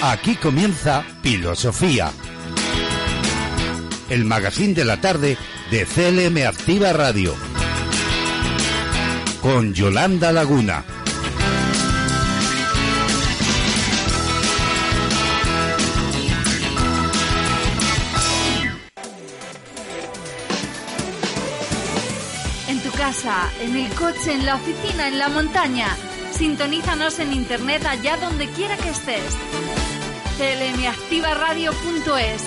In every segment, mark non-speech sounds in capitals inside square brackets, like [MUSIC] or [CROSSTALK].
Aquí comienza Filosofía. El magazine de la tarde de CLM Activa Radio. Con Yolanda Laguna. En tu casa, en el coche, en la oficina, en la montaña. Sintonízanos en internet allá donde quiera que estés clmactivaradio.es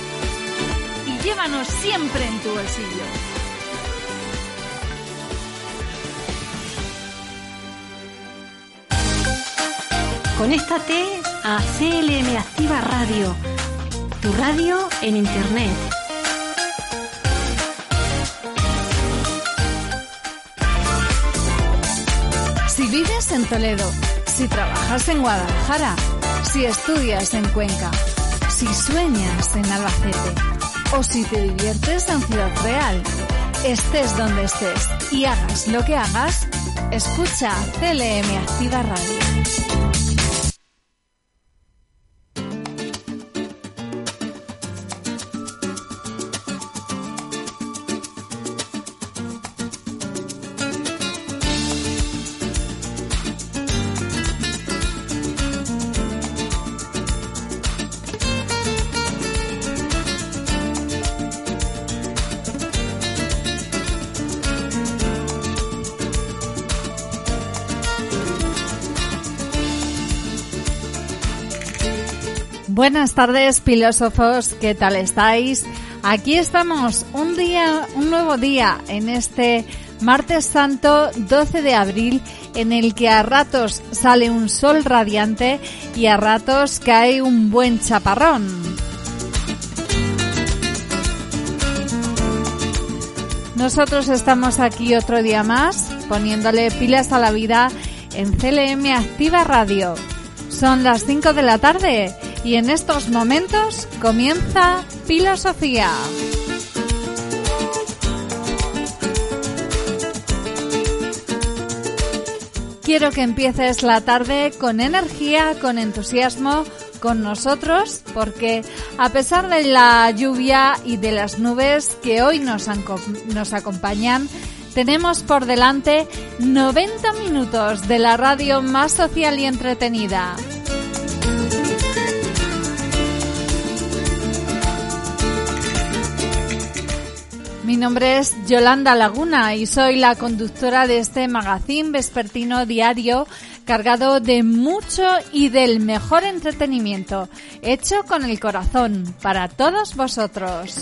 y llévanos siempre en tu bolsillo. Conéctate a CLM Activa Radio, tu radio en Internet. Si vives en Toledo, si trabajas en Guadalajara, si estudias en Cuenca, si sueñas en Albacete o si te diviertes en Ciudad Real, estés donde estés y hagas lo que hagas, escucha CLM Activa Radio. Tardes, filósofos, ¿qué tal estáis? Aquí estamos, un día, un nuevo día en este martes santo 12 de abril en el que a ratos sale un sol radiante y a ratos cae un buen chaparrón. Nosotros estamos aquí otro día más poniéndole pilas a la vida en CLM Activa Radio. Son las 5 de la tarde y en estos momentos comienza Filosofía. Quiero que empieces la tarde con energía, con entusiasmo, con nosotros, porque a pesar de la lluvia y de las nubes que hoy nos, nos acompañan, tenemos por delante 90 minutos de la radio más social y entretenida. Nombre es Yolanda Laguna y soy la conductora de este magazine vespertino diario cargado de mucho y del mejor entretenimiento, hecho con el corazón para todos vosotros.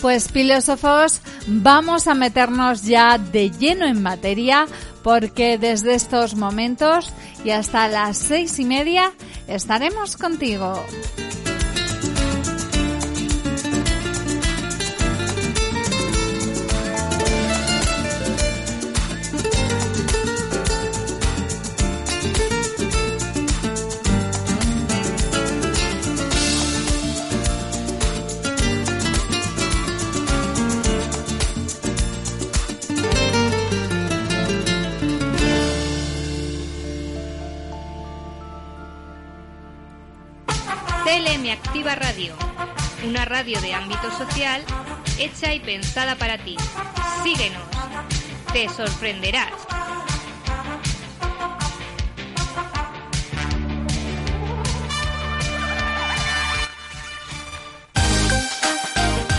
Pues filósofos, vamos a meternos ya de lleno en materia porque desde estos momentos y hasta las seis y media estaremos contigo. Radio de ámbito social hecha y pensada para ti. Síguenos, te sorprenderás.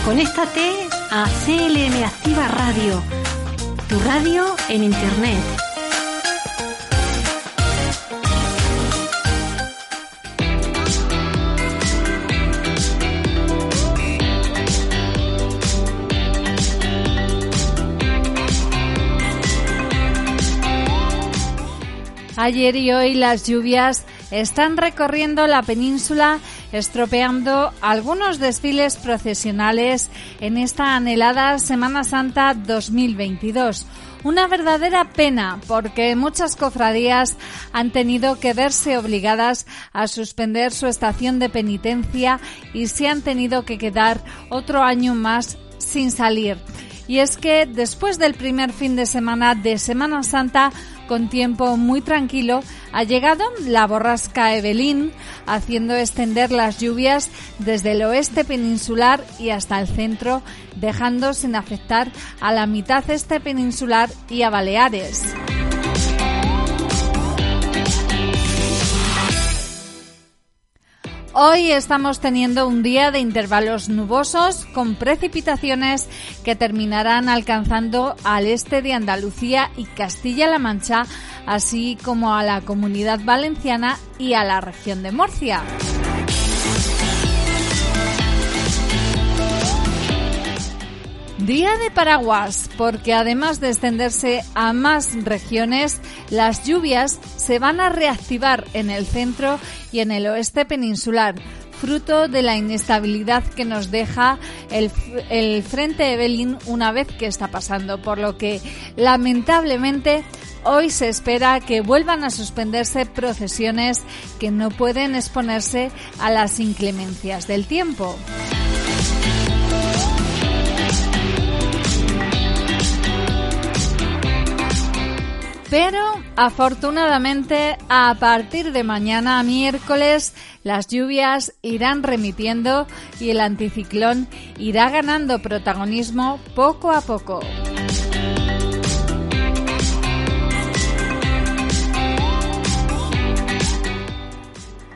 Conéctate a CLM Activa Radio, tu radio en Internet. Ayer y hoy las lluvias están recorriendo la península estropeando algunos desfiles procesionales en esta anhelada Semana Santa 2022. Una verdadera pena porque muchas cofradías han tenido que verse obligadas a suspender su estación de penitencia y se han tenido que quedar otro año más sin salir. Y es que después del primer fin de semana de Semana Santa, con tiempo muy tranquilo, ha llegado la borrasca Evelyn, haciendo extender las lluvias desde el oeste peninsular y hasta el centro, dejando sin afectar a la mitad este peninsular y a Baleares. Hoy estamos teniendo un día de intervalos nubosos con precipitaciones que terminarán alcanzando al este de Andalucía y Castilla-La Mancha, así como a la comunidad valenciana y a la región de Murcia. Día de paraguas, porque además de extenderse a más regiones, las lluvias se van a reactivar en el centro y en el oeste peninsular, fruto de la inestabilidad que nos deja el, el frente Evelyn una vez que está pasando, por lo que lamentablemente hoy se espera que vuelvan a suspenderse procesiones que no pueden exponerse a las inclemencias del tiempo. Pero afortunadamente a partir de mañana miércoles las lluvias irán remitiendo y el anticiclón irá ganando protagonismo poco a poco.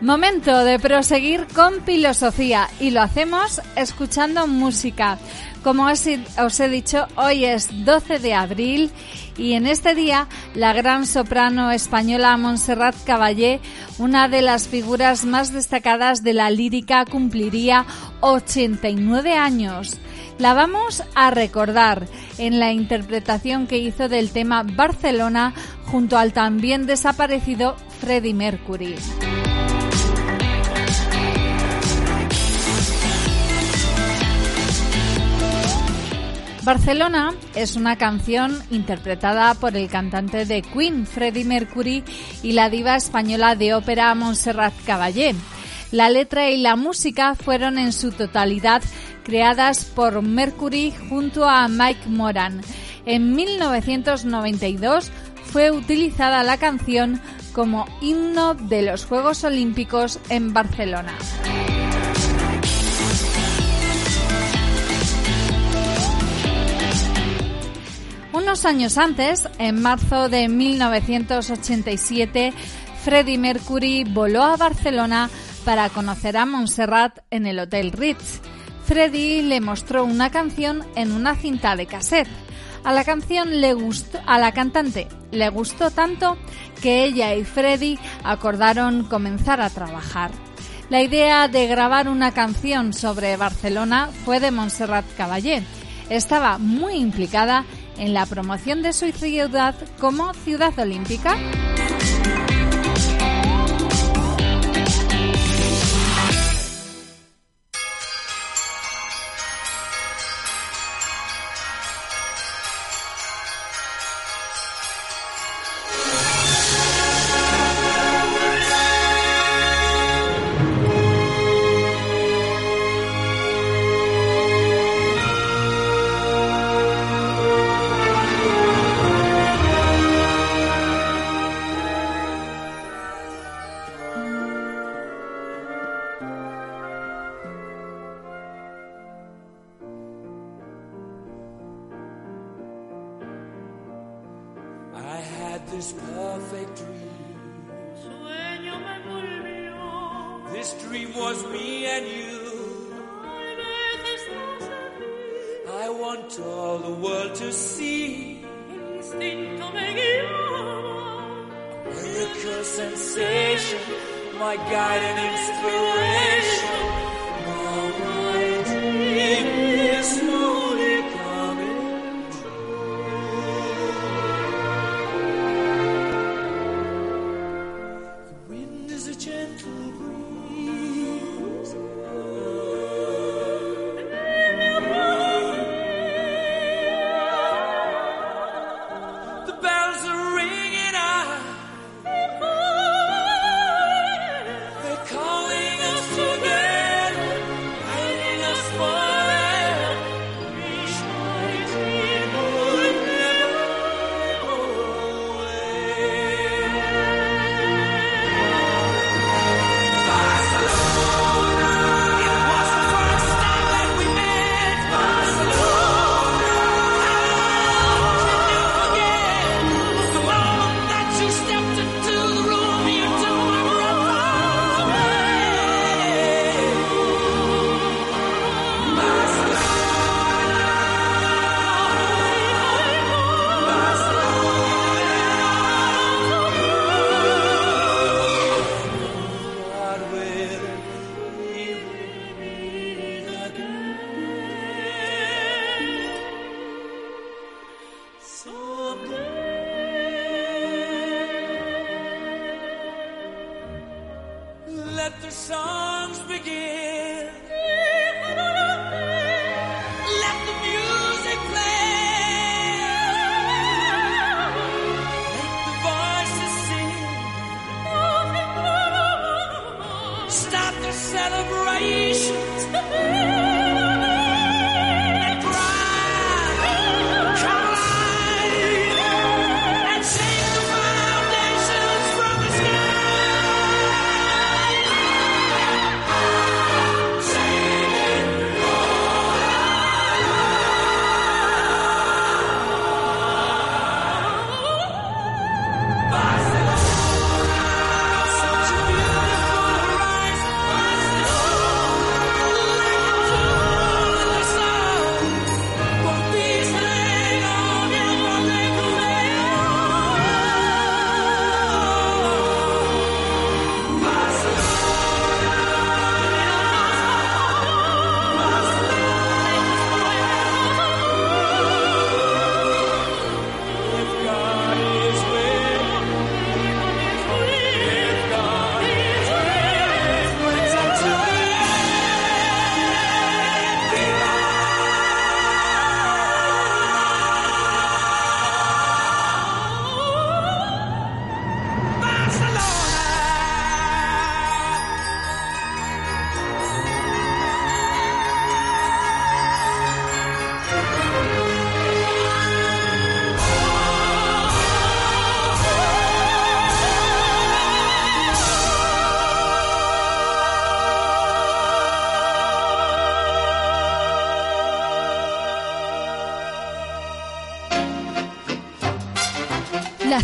Momento de proseguir con filosofía y lo hacemos escuchando música. Como os he dicho, hoy es 12 de abril y en este día la gran soprano española Montserrat Caballé, una de las figuras más destacadas de la lírica, cumpliría 89 años. La vamos a recordar en la interpretación que hizo del tema Barcelona junto al también desaparecido Freddie Mercury. Barcelona es una canción interpretada por el cantante de Queen, Freddie Mercury, y la diva española de ópera Montserrat Caballé. La letra y la música fueron en su totalidad creadas por Mercury junto a Mike Moran. En 1992 fue utilizada la canción como himno de los Juegos Olímpicos en Barcelona. Unos años antes, en marzo de 1987, Freddie Mercury voló a Barcelona para conocer a Montserrat en el Hotel Ritz. Freddie le mostró una canción en una cinta de cassette. A la canción le gustó, a la cantante le gustó tanto que ella y Freddie acordaron comenzar a trabajar. La idea de grabar una canción sobre Barcelona fue de Montserrat Caballé. Estaba muy implicada la promoción de su ciudad como ciudad olímpica.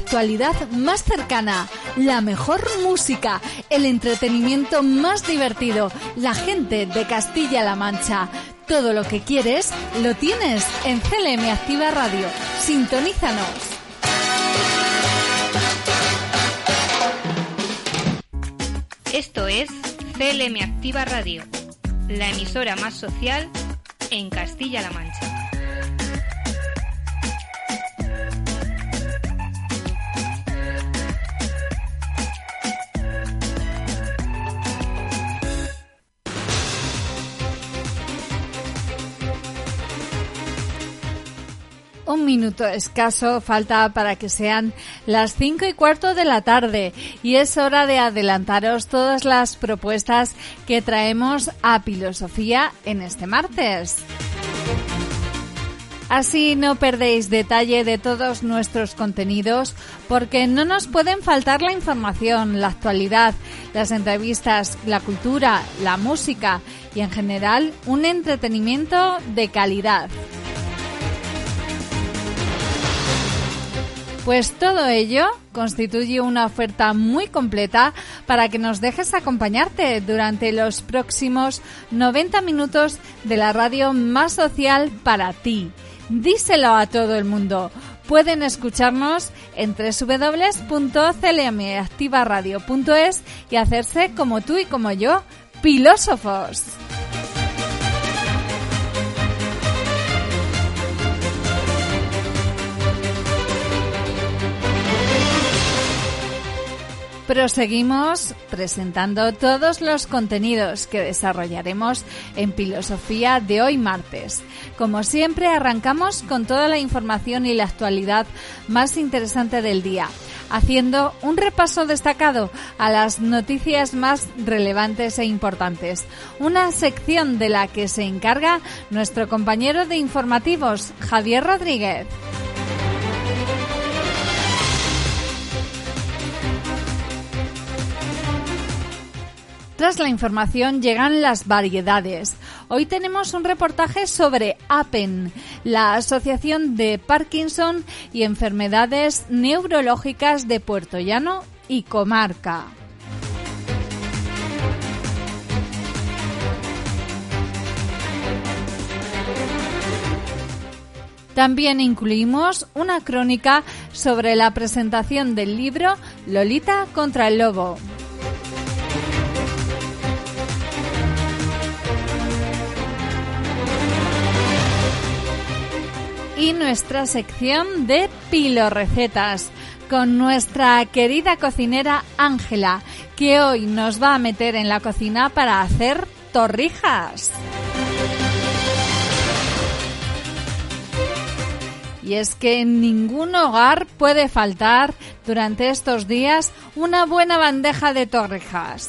Actualidad más cercana, la mejor música, el entretenimiento más divertido, la gente de Castilla-La Mancha. Todo lo que quieres lo tienes en CLM Activa Radio. Sintonízanos. Esto es CLM Activa Radio, la emisora más social en Castilla-La Mancha. Escaso falta para que sean las cinco y cuarto de la tarde y es hora de adelantaros todas las propuestas que traemos a Filosofía en este martes. Así no perdéis detalle de todos nuestros contenidos porque no nos pueden faltar la información, la actualidad, las entrevistas, la cultura, la música y en general un entretenimiento de calidad. Pues todo ello constituye una oferta muy completa para que nos dejes acompañarte durante los próximos 90 minutos de la radio más social para ti. Díselo a todo el mundo. Pueden escucharnos en www.clmactivaradio.es y hacerse como tú y como yo, filósofos. Proseguimos presentando todos los contenidos que desarrollaremos en Filosofía de hoy martes. Como siempre, arrancamos con toda la información y la actualidad más interesante del día, haciendo un repaso destacado a las noticias más relevantes e importantes. Una sección de la que se encarga nuestro compañero de informativos, Javier Rodríguez. Tras la información llegan las variedades. Hoy tenemos un reportaje sobre APEN, la Asociación de Parkinson y Enfermedades Neurológicas de Puerto Llano y Comarca. También incluimos una crónica sobre la presentación del libro Lolita contra el Lobo. Y nuestra sección de pilorecetas con nuestra querida cocinera Ángela, que hoy nos va a meter en la cocina para hacer torrijas. Y es que en ningún hogar puede faltar durante estos días una buena bandeja de torrijas.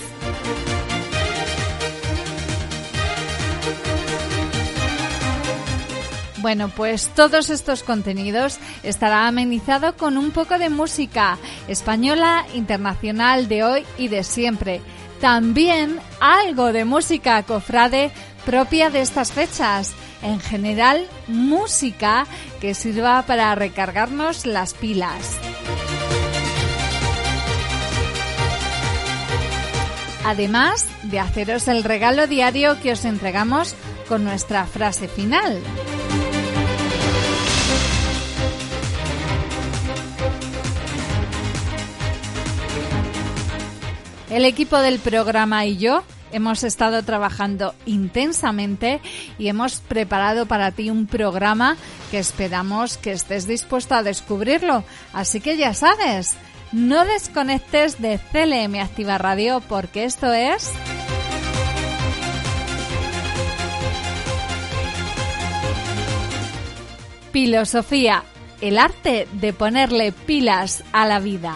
Bueno, pues todos estos contenidos estará amenizado con un poco de música española, internacional de hoy y de siempre. También algo de música cofrade propia de estas fechas. En general, música que sirva para recargarnos las pilas. Además de haceros el regalo diario que os entregamos con nuestra frase final. El equipo del programa y yo hemos estado trabajando intensamente y hemos preparado para ti un programa que esperamos que estés dispuesto a descubrirlo. Así que ya sabes, no desconectes de CLM Activa Radio porque esto es... Filosofía, el arte de ponerle pilas a la vida.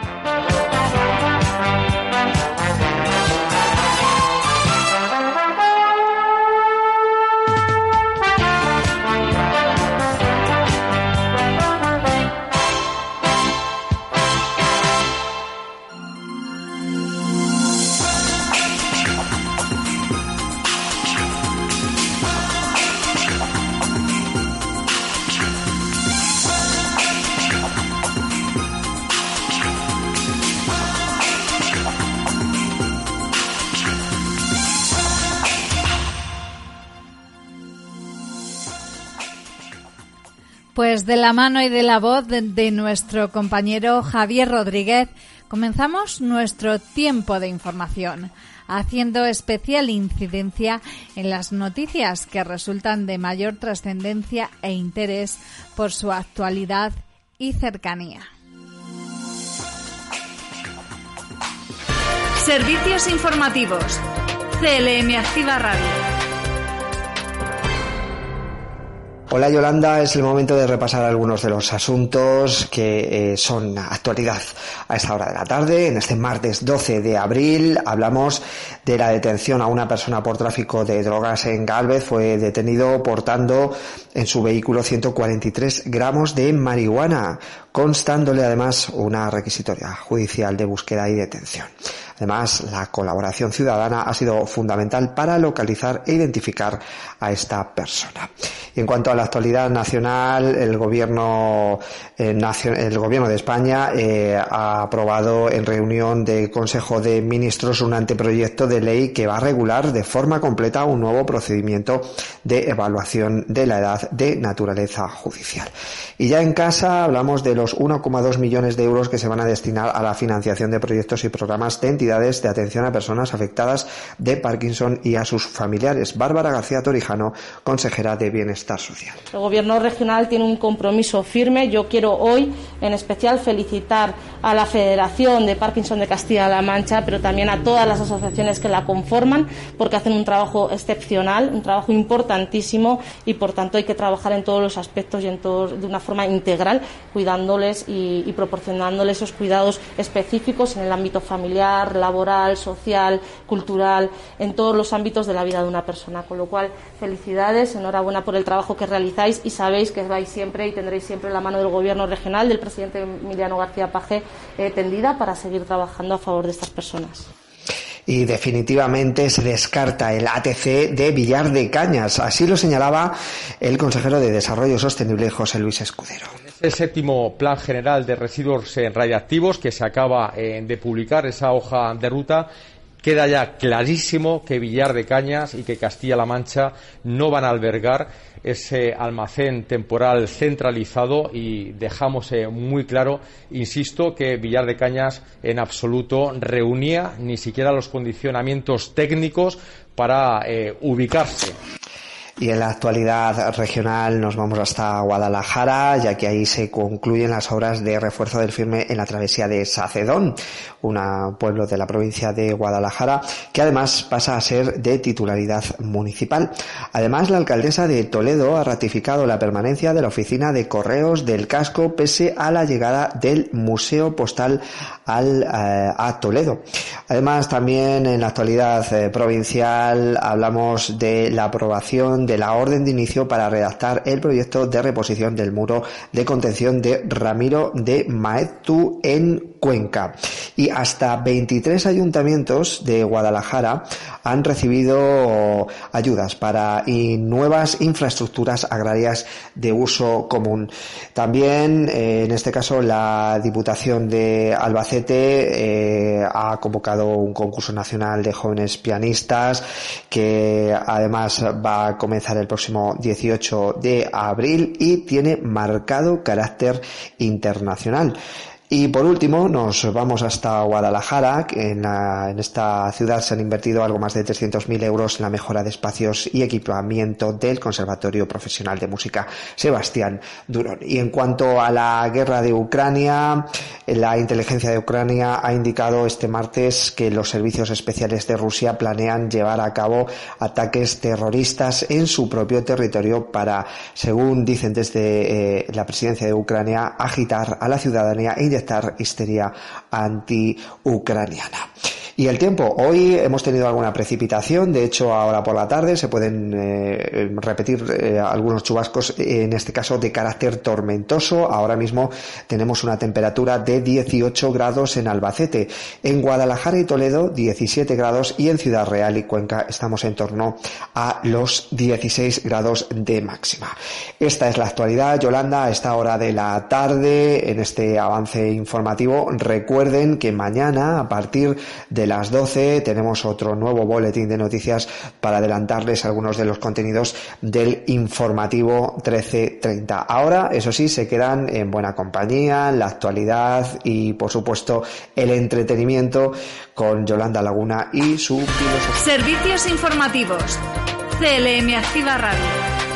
Pues de la mano y de la voz de, nuestro compañero Javier Rodríguez, comenzamos nuestro tiempo de información, haciendo especial incidencia en las noticias que resultan de mayor trascendencia e interés por su actualidad y cercanía. Servicios informativos. CLM Activa Radio. Hola Yolanda, es el momento de repasar algunos de los asuntos que eh, son actualidad a esta hora de la tarde. En este martes 12 de abril hablamos de la detención a una persona por tráfico de drogas en Galvez. Fue detenido portando en su vehículo 143 gramos de marihuana, constándole además una requisitoria judicial de búsqueda y detención. Además, la colaboración ciudadana ha sido fundamental para localizar e identificar a esta persona. Y en cuanto a la actualidad nacional, el gobierno, eh, el gobierno de España eh, ha aprobado en reunión de Consejo de Ministros un anteproyecto de ley que va a regular de forma completa un nuevo procedimiento de evaluación de la edad de naturaleza judicial. Y ya en casa hablamos de los 1,2 millones de euros que se van a destinar a la financiación de proyectos y programas de entidades de atención a personas afectadas de Parkinson y a sus familiares. Bárbara García Torijano, consejera de Bienestar Social. El Gobierno regional tiene un compromiso firme. Yo quiero hoy, en especial, felicitar a la Federación de Parkinson de Castilla-La Mancha, pero también a todas las asociaciones que la conforman, porque hacen un trabajo excepcional, un trabajo importantísimo y, por tanto, hay que trabajar en todos los aspectos y en todos, de una forma integral, y proporcionándoles esos cuidados específicos en el ámbito familiar, laboral, social, cultural, en todos los ámbitos de la vida de una persona. Con lo cual, felicidades, enhorabuena por el trabajo que realizáis y sabéis que vais siempre y tendréis siempre la mano del Gobierno regional, del presidente Emiliano García Paje, eh, tendida para seguir trabajando a favor de estas personas y definitivamente se descarta el ATC de Villar de Cañas. Así lo señalaba el consejero de Desarrollo Sostenible José Luis Escudero. El séptimo Plan General de Residuos Radiactivos que se acaba eh, de publicar, esa hoja de ruta, queda ya clarísimo que Villar de Cañas y que Castilla-La Mancha no van a albergar ese almacén temporal centralizado y dejamos eh, muy claro, insisto, que Villar de Cañas en absoluto reunía ni siquiera los condicionamientos técnicos para eh, ubicarse. Y en la actualidad regional nos vamos hasta Guadalajara, ya que ahí se concluyen las obras de refuerzo del firme en la travesía de Sacedón, un pueblo de la provincia de Guadalajara, que además pasa a ser de titularidad municipal. Además, la alcaldesa de Toledo ha ratificado la permanencia de la oficina de correos del casco pese a la llegada del Museo Postal al, eh, a Toledo. Además, también en la actualidad eh, provincial hablamos de la aprobación la orden de inicio para redactar el proyecto de reposición del muro de contención de Ramiro de Maetu en Cuenca. Y hasta 23 ayuntamientos de Guadalajara han recibido ayudas para nuevas infraestructuras agrarias de uso común. También, eh, en este caso, la Diputación de Albacete eh, ha convocado un concurso nacional de jóvenes pianistas que además va a comenzar el próximo 18 de abril y tiene marcado carácter internacional. Y por último, nos vamos hasta Guadalajara. En, en esta ciudad se han invertido algo más de 300.000 euros en la mejora de espacios y equipamiento del Conservatorio Profesional de Música Sebastián Durón. Y en cuanto a la guerra de Ucrania, la inteligencia de Ucrania ha indicado este martes que los servicios especiales de Rusia planean llevar a cabo ataques terroristas en su propio territorio para, según dicen desde eh, la presidencia de Ucrania, agitar a la ciudadanía e inyectar histeria anti-ucraniana. Y el tiempo, hoy hemos tenido alguna precipitación, de hecho ahora por la tarde se pueden eh, repetir eh, algunos chubascos, en este caso de carácter tormentoso. Ahora mismo tenemos una temperatura de 18 grados en Albacete, en Guadalajara y Toledo 17 grados y en Ciudad Real y Cuenca estamos en torno a los 16 grados de máxima. Esta es la actualidad, Yolanda, a esta hora de la tarde en este avance informativo. Recuerden que mañana a partir de de las 12 tenemos otro nuevo boletín de noticias para adelantarles algunos de los contenidos del informativo 1330. Ahora, eso sí, se quedan en buena compañía, la actualidad y, por supuesto, el entretenimiento con Yolanda Laguna y su filosofía. Servicios informativos. CLM Activa Radio.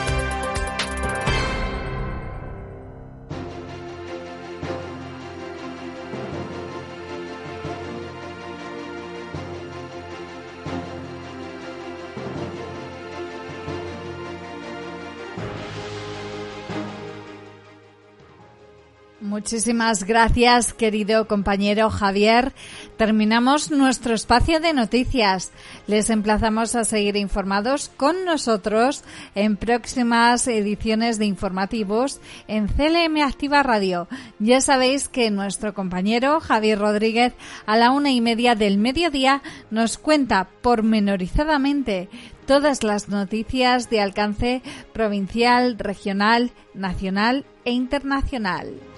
Muchísimas gracias, querido compañero Javier. Terminamos nuestro espacio de noticias. Les emplazamos a seguir informados con nosotros en próximas ediciones de informativos en CLM Activa Radio. Ya sabéis que nuestro compañero Javier Rodríguez a la una y media del mediodía nos cuenta pormenorizadamente todas las noticias de alcance provincial, regional, nacional e internacional.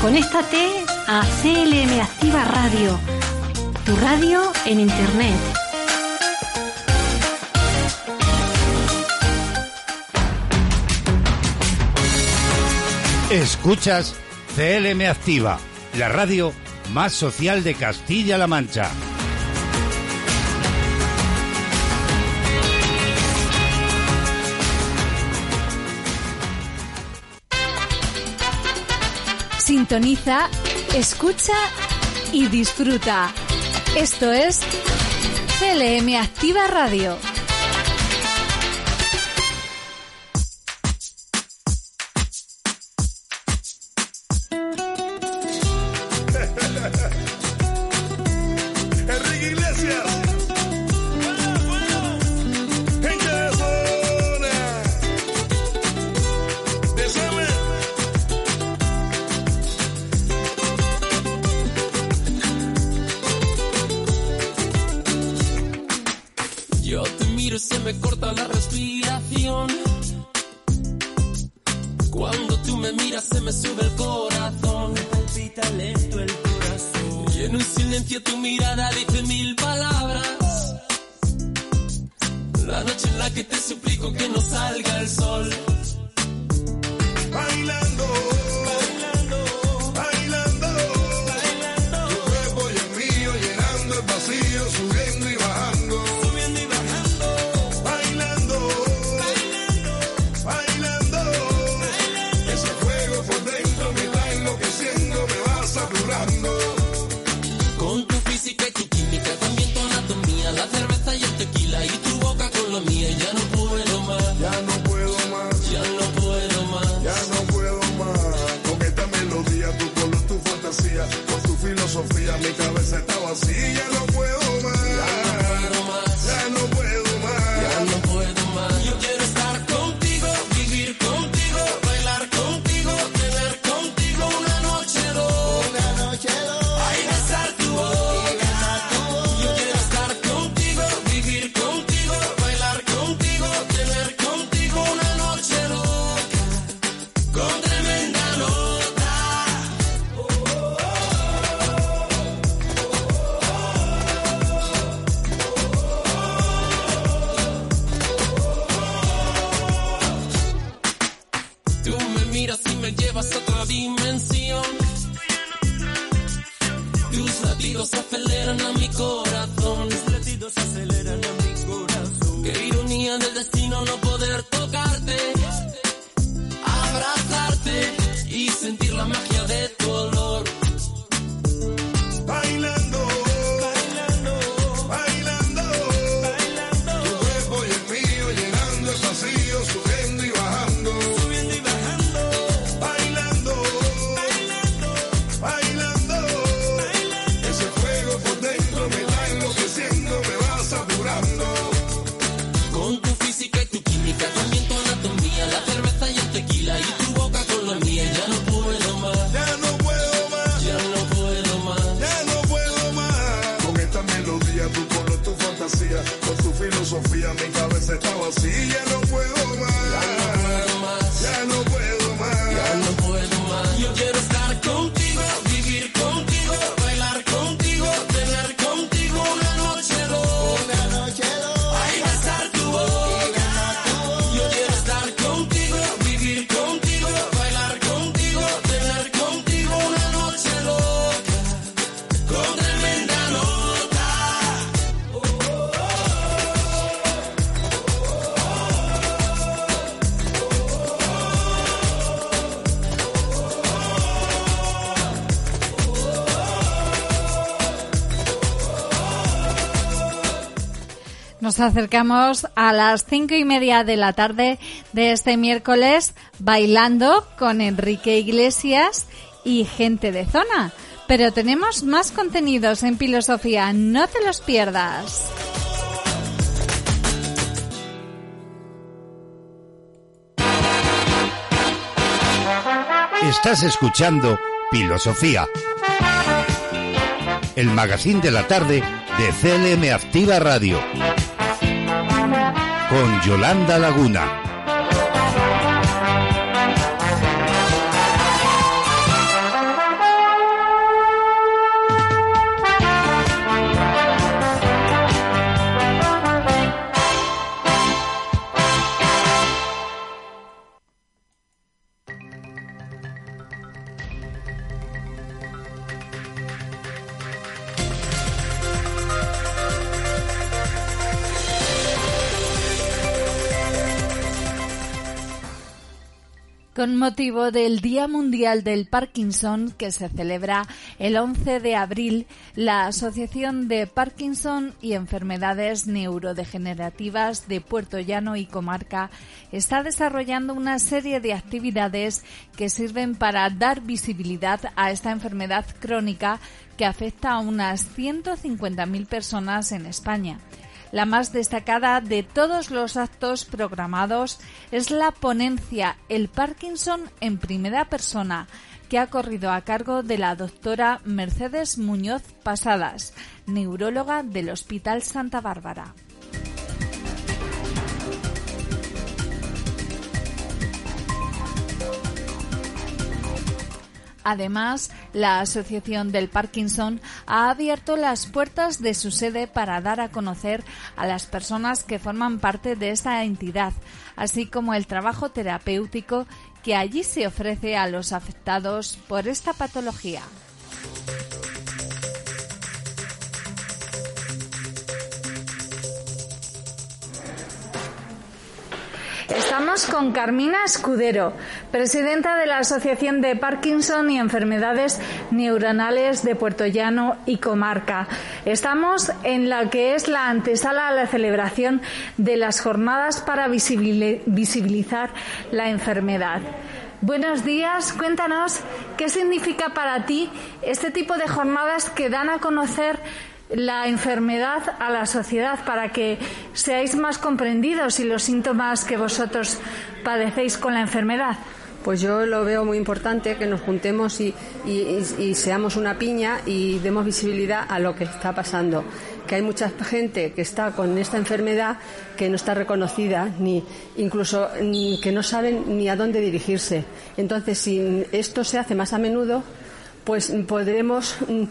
Conéctate a CLM Activa Radio, tu radio en Internet. Escuchas CLM Activa, la radio más social de Castilla-La Mancha. Sintoniza, escucha y disfruta. Esto es CLM Activa Radio. Brasil. Acercamos a las cinco y media de la tarde de este miércoles bailando con Enrique Iglesias y gente de zona. Pero tenemos más contenidos en filosofía, no te los pierdas. Estás escuchando Filosofía, el magazine de la tarde de CLM Activa Radio, con Yolanda Laguna. Con motivo del Día Mundial del Parkinson, que se celebra el 11 de abril, la Asociación de Parkinson y Enfermedades Neurodegenerativas de Puerto Llano y Comarca está desarrollando una serie de actividades que sirven para dar visibilidad a esta enfermedad crónica que afecta a unas 150.000 personas en España. La más destacada de todos los actos programados es la ponencia El Parkinson en primera persona, que ha corrido a cargo de la doctora Mercedes Muñoz Pasadas, neuróloga del Hospital Santa Bárbara. Además, la Asociación del Parkinson ha abierto las puertas de su sede para dar a conocer a las personas que forman parte de esta entidad, así como el trabajo terapéutico que allí se ofrece a los afectados por esta patología. Estamos con Carmina Escudero, presidenta de la Asociación de Parkinson y Enfermedades Neuronales de Puerto Llano y Comarca. Estamos en la que es la antesala a la celebración de las jornadas para visibili- visibilizar la enfermedad. Buenos días, cuéntanos qué significa para ti este tipo de jornadas que dan a conocer la enfermedad a la sociedad para que seáis más comprendidos y los síntomas que vosotros padecéis con la enfermedad. Pues yo lo veo muy importante que nos juntemos y, seamos una piña y demos visibilidad a lo que está pasando. Que hay mucha gente que está con esta enfermedad que no está reconocida, ni incluso mm, que no saben ni a dónde dirigirse. Entonces, si esto se hace más a menudo, pues podremos mm,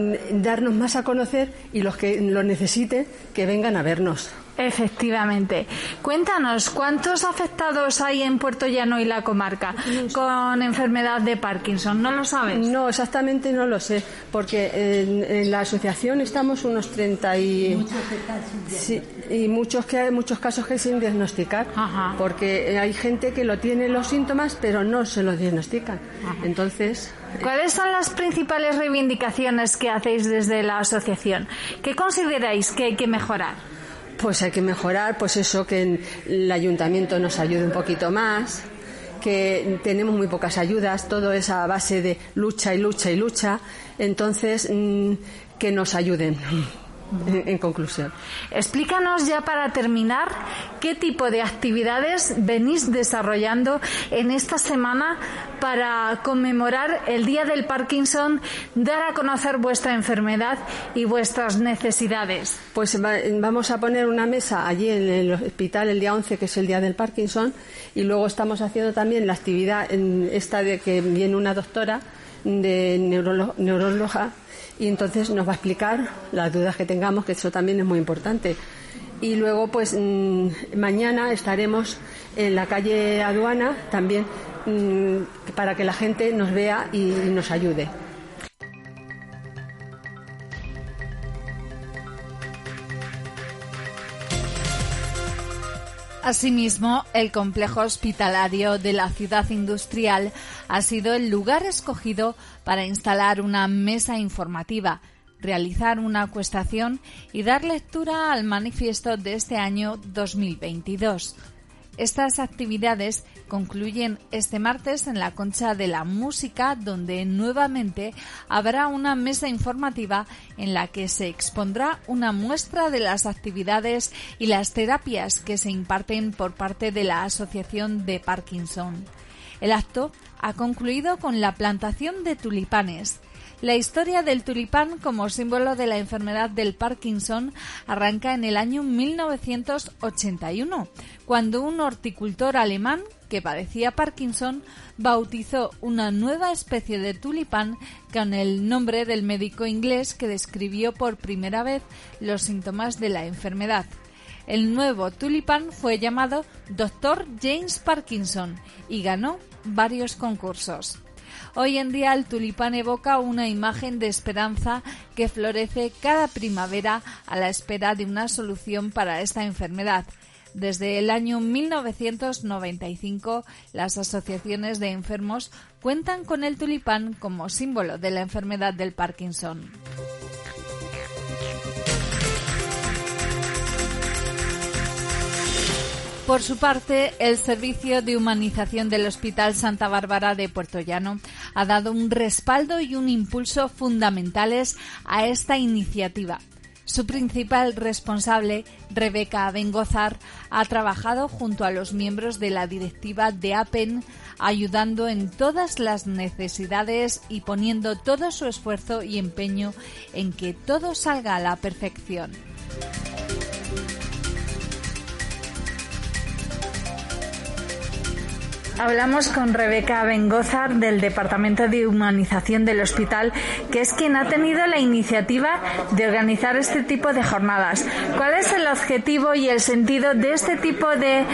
mm, darnos más a conocer y los que lo necesiten que vengan a vernos. Efectivamente. Cuéntanos, ¿cuántos afectados hay en Puerto Llano y la comarca con enfermedad de Parkinson? ¿No lo sabes? No, exactamente no lo sé, porque en, en la asociación estamos unos 30 y... Sí, y muchos, que hay muchos casos que sin diagnosticar, porque hay gente que lo tiene los síntomas, pero no se los diagnostican. Entonces, ¿Cuáles son las principales reivindicaciones que hacéis desde la asociación? ¿Qué consideráis que hay que mejorar? pues hay que mejorar, pues eso, que el ayuntamiento nos ayude un poquito más, que tenemos muy pocas ayudas, todo es a base de lucha y lucha y lucha, entonces mm, que nos ayuden. En, en conclusión. Explícanos ya para terminar qué tipo de actividades venís desarrollando en esta semana para conmemorar el Día del Parkinson, dar a conocer vuestra enfermedad y vuestras necesidades. Pues va- vamos a poner una mesa allí en el hospital el día 11, que es el día del Parkinson, y luego estamos haciendo también la actividad en esta de que viene una doctora de neurolo- neuróloga y entonces nos va a explicar las dudas que tengamos, que eso también es muy importante. Y luego, pues mm, mañana estaremos en la calle Aduana también mm, para que la gente nos vea y nos ayude. Asimismo, el complejo hospitalario de la ciudad industrial ha sido el lugar escogido para instalar una mesa informativa. realizar una acuestación y dar lectura al manifiesto de este año 2022. Estas actividades concluyen este martes en la Concha de la Música, donde nuevamente habrá una mesa informativa en la que se expondrá una muestra de las actividades y las terapias que se imparten por parte de la Asociación de Parkinson. El acto ha concluido con la plantación de tulipanes. La historia del tulipán como símbolo de la enfermedad del Parkinson arranca en el año 1981, cuando un horticultor alemán que padecía Parkinson bautizó una nueva especie de tulipán con el nombre del médico inglés que describió por primera vez los síntomas de la enfermedad. El nuevo tulipán fue llamado Dr. James Parkinson y ganó varios concursos. Hoy en día el tulipán evoca una imagen de esperanza que florece cada primavera a la espera de una solución para esta enfermedad. Desde el año 1995, las asociaciones de enfermos cuentan con el tulipán como símbolo de la enfermedad del Parkinson. Por su parte, el Servicio de Humanización del Hospital Santa Bárbara de Puerto Llano ha dado un respaldo y un impulso fundamentales a esta iniciativa. Su principal responsable, Rebeca Bengozar, ha trabajado junto a los miembros de la directiva de APEN, ayudando en todas las necesidades y poniendo todo su esfuerzo y empeño en que todo salga a la perfección. Hablamos con Rebeca Bengozar del Departamento de Humanización del Hospital, que es quien ha tenido la iniciativa de organizar este tipo de jornadas. ¿Cuál es el objetivo y el sentido de este tipo de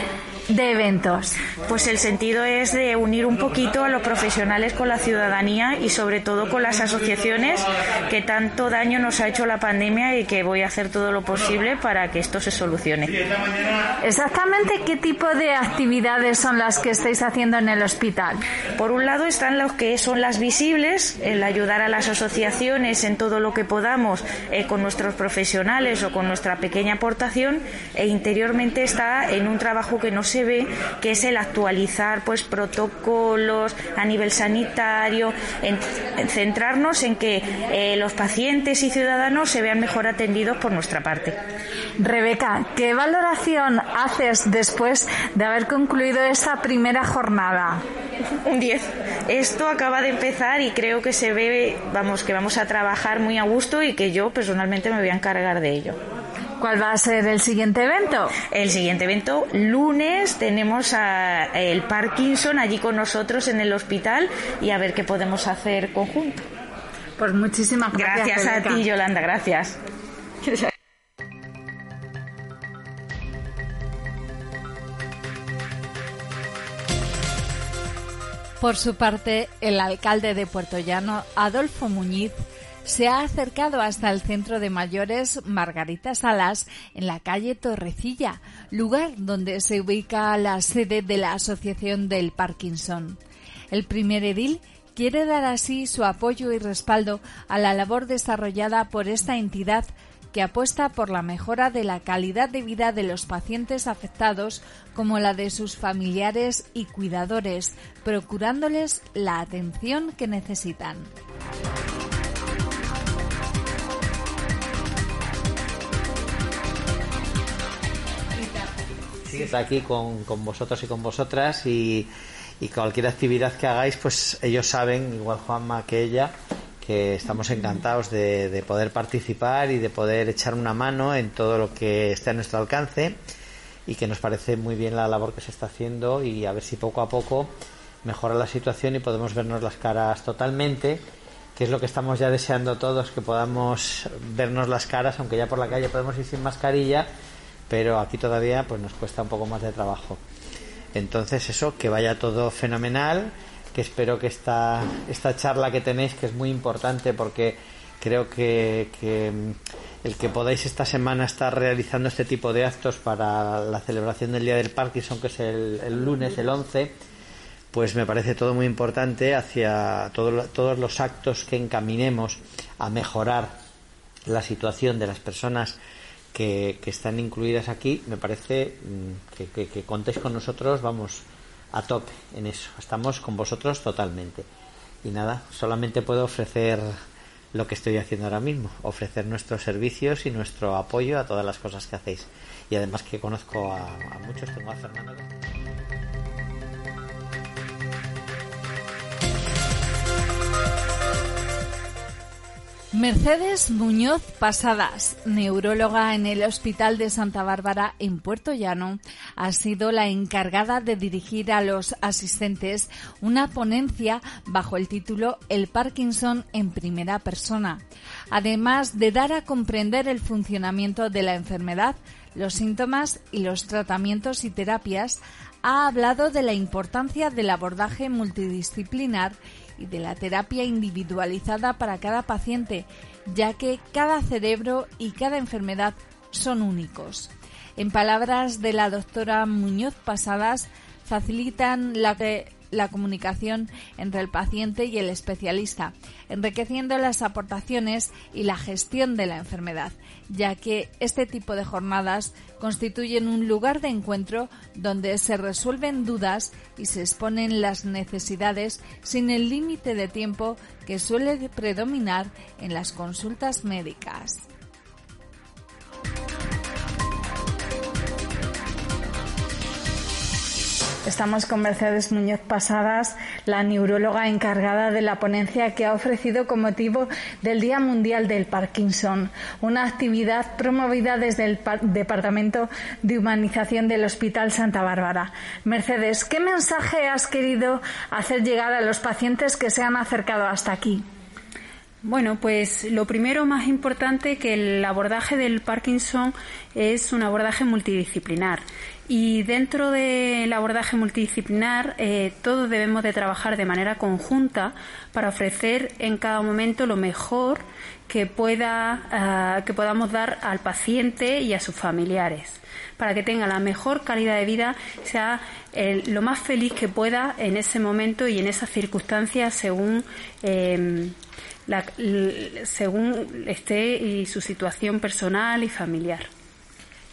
de eventos? Pues el sentido es de unir un poquito a los profesionales con la ciudadanía y sobre todo con las asociaciones que tanto daño nos ha hecho la pandemia y que voy a hacer todo lo posible para que esto se solucione. Exactamente qué tipo de actividades son las que estáis haciendo en el hospital. Por un lado están los que son las visibles, el ayudar a las asociaciones en todo lo que podamos eh, con nuestros profesionales o con nuestra pequeña aportación e interiormente está en un trabajo que no se ve, que es el actualizar pues protocolos a nivel sanitario, en, en centrarnos en que eh, los pacientes y ciudadanos se vean mejor atendidos por nuestra parte. Rebeca, ¿qué valoración haces después de haber concluido esa primera jornada? [LAUGHS] Un 10. Esto acaba de empezar y creo que se ve, vamos, que vamos a trabajar muy a gusto y que yo personalmente me voy a encargar de ello. ¿Cuál va a ser el siguiente evento? El siguiente evento, lunes, tenemos a el Parkinson allí con nosotros en el hospital y a ver qué podemos hacer conjunto. Pues muchísimas gracias. Gracias a ti, Yolanda, gracias. Por su parte, el alcalde de Puerto Llano, Adolfo Muñiz, se ha acercado hasta el centro de mayores Margarita Salas en la calle Torrecilla, lugar donde se ubica la sede de la Asociación del Parkinson. El primer edil quiere dar así su apoyo y respaldo a la labor desarrollada por esta entidad que apuesta por la mejora de la calidad de vida de los pacientes afectados como la de sus familiares y cuidadores, procurándoles la atención que necesitan. Sí, está aquí con, con vosotros y con vosotras y, y cualquier actividad que hagáis, pues ellos saben, igual Juanma que ella, que estamos encantados de, de poder participar y de poder echar una mano en todo lo que esté a nuestro alcance y que nos parece muy bien la labor que se está haciendo y a ver si poco a poco mejora la situación y podemos vernos las caras totalmente que es lo que estamos ya deseando todos, que podamos vernos las caras, aunque ya por la calle podemos ir sin mascarilla, pero aquí todavía pues nos cuesta un poco más de trabajo. Entonces eso, que vaya todo fenomenal, que espero que esta, esta charla que tenéis, que es muy importante porque creo que, mm, el que podáis esta semana estar realizando este tipo de actos para la celebración del Día del Parkinson, que es el, lunes, el 11, pues me parece todo muy importante hacia todo- todos los actos que encaminemos a mejorar la situación de las personas que, que están incluidas aquí, me parece mm, que, que, que contéis con nosotros, vamos a tope en eso. Estamos con vosotros totalmente. Y nada, solamente puedo ofrecer lo que estoy haciendo ahora mismo, ofrecer nuestros servicios y nuestro apoyo a todas las cosas que hacéis. Y además que conozco a, muchos, tengo a Fernando. Mercedes Muñoz Pasadas, neuróloga en el Hospital de Santa Bárbara en Puerto Llano, ha sido la encargada de dirigir a los asistentes una ponencia bajo el título El Parkinson en primera persona, además de dar a comprender el funcionamiento de la enfermedad, los síntomas y los tratamientos y terapias, ha hablado de la importancia del abordaje multidisciplinar de la terapia individualizada para cada paciente, ya que cada cerebro y cada enfermedad son únicos. En palabras de la doctora Muñoz Pasadas, facilitan la, la comunicación entre el paciente y el especialista, enriqueciendo las aportaciones y la gestión de la enfermedad, ya que este tipo de jornadas constituyen un lugar de encuentro donde se resuelven dudas y se exponen las necesidades sin el límite de tiempo que suele predominar en las consultas médicas. Estamos con Mercedes Muñoz Pasadas, la neuróloga encargada de la ponencia que ha ofrecido con motivo del Día Mundial del Parkinson, una actividad promovida desde el Par- Departamento de Humanización del Hospital Santa Bárbara. Mercedes, ¿qué mensaje has querido hacer llegar a los pacientes que se han acercado hasta aquí? Bueno, pues lo primero más importante que el abordaje del Parkinson es un abordaje multidisciplinar y dentro del abordaje multidisciplinar eh, todos debemos de trabajar de manera conjunta para ofrecer en cada momento lo mejor que pueda ah, que podamos dar al paciente y a sus familiares para que tenga la mejor calidad de vida, sea el- lo más feliz que pueda en ese momento y en esas circunstancias según eh, la- según esté y su situación personal y familiar.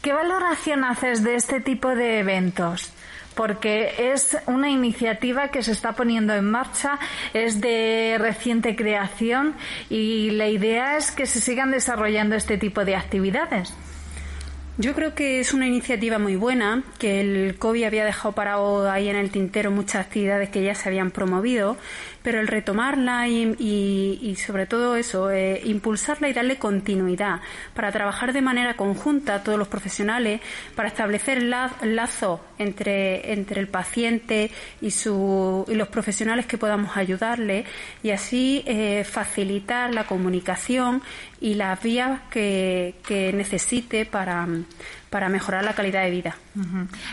¿Qué valoración haces de este tipo de eventos? Porque es una iniciativa que se está poniendo en marcha, es de reciente creación y la idea es que se sigan desarrollando este tipo de actividades. Yo creo que es una iniciativa muy buena, que el COVID había dejado parado ahí en el tintero muchas actividades que ya se habían promovido, pero el retomarla y, y- sobre todo eso, eh, impulsarla y darle continuidad para trabajar de manera conjunta todos los profesionales, para establecer la- lazos entre, entre el paciente y, su, y los profesionales que podamos ayudarle y así eh, facilitar la comunicación y las vías que, que necesite para, para mejorar la calidad de vida.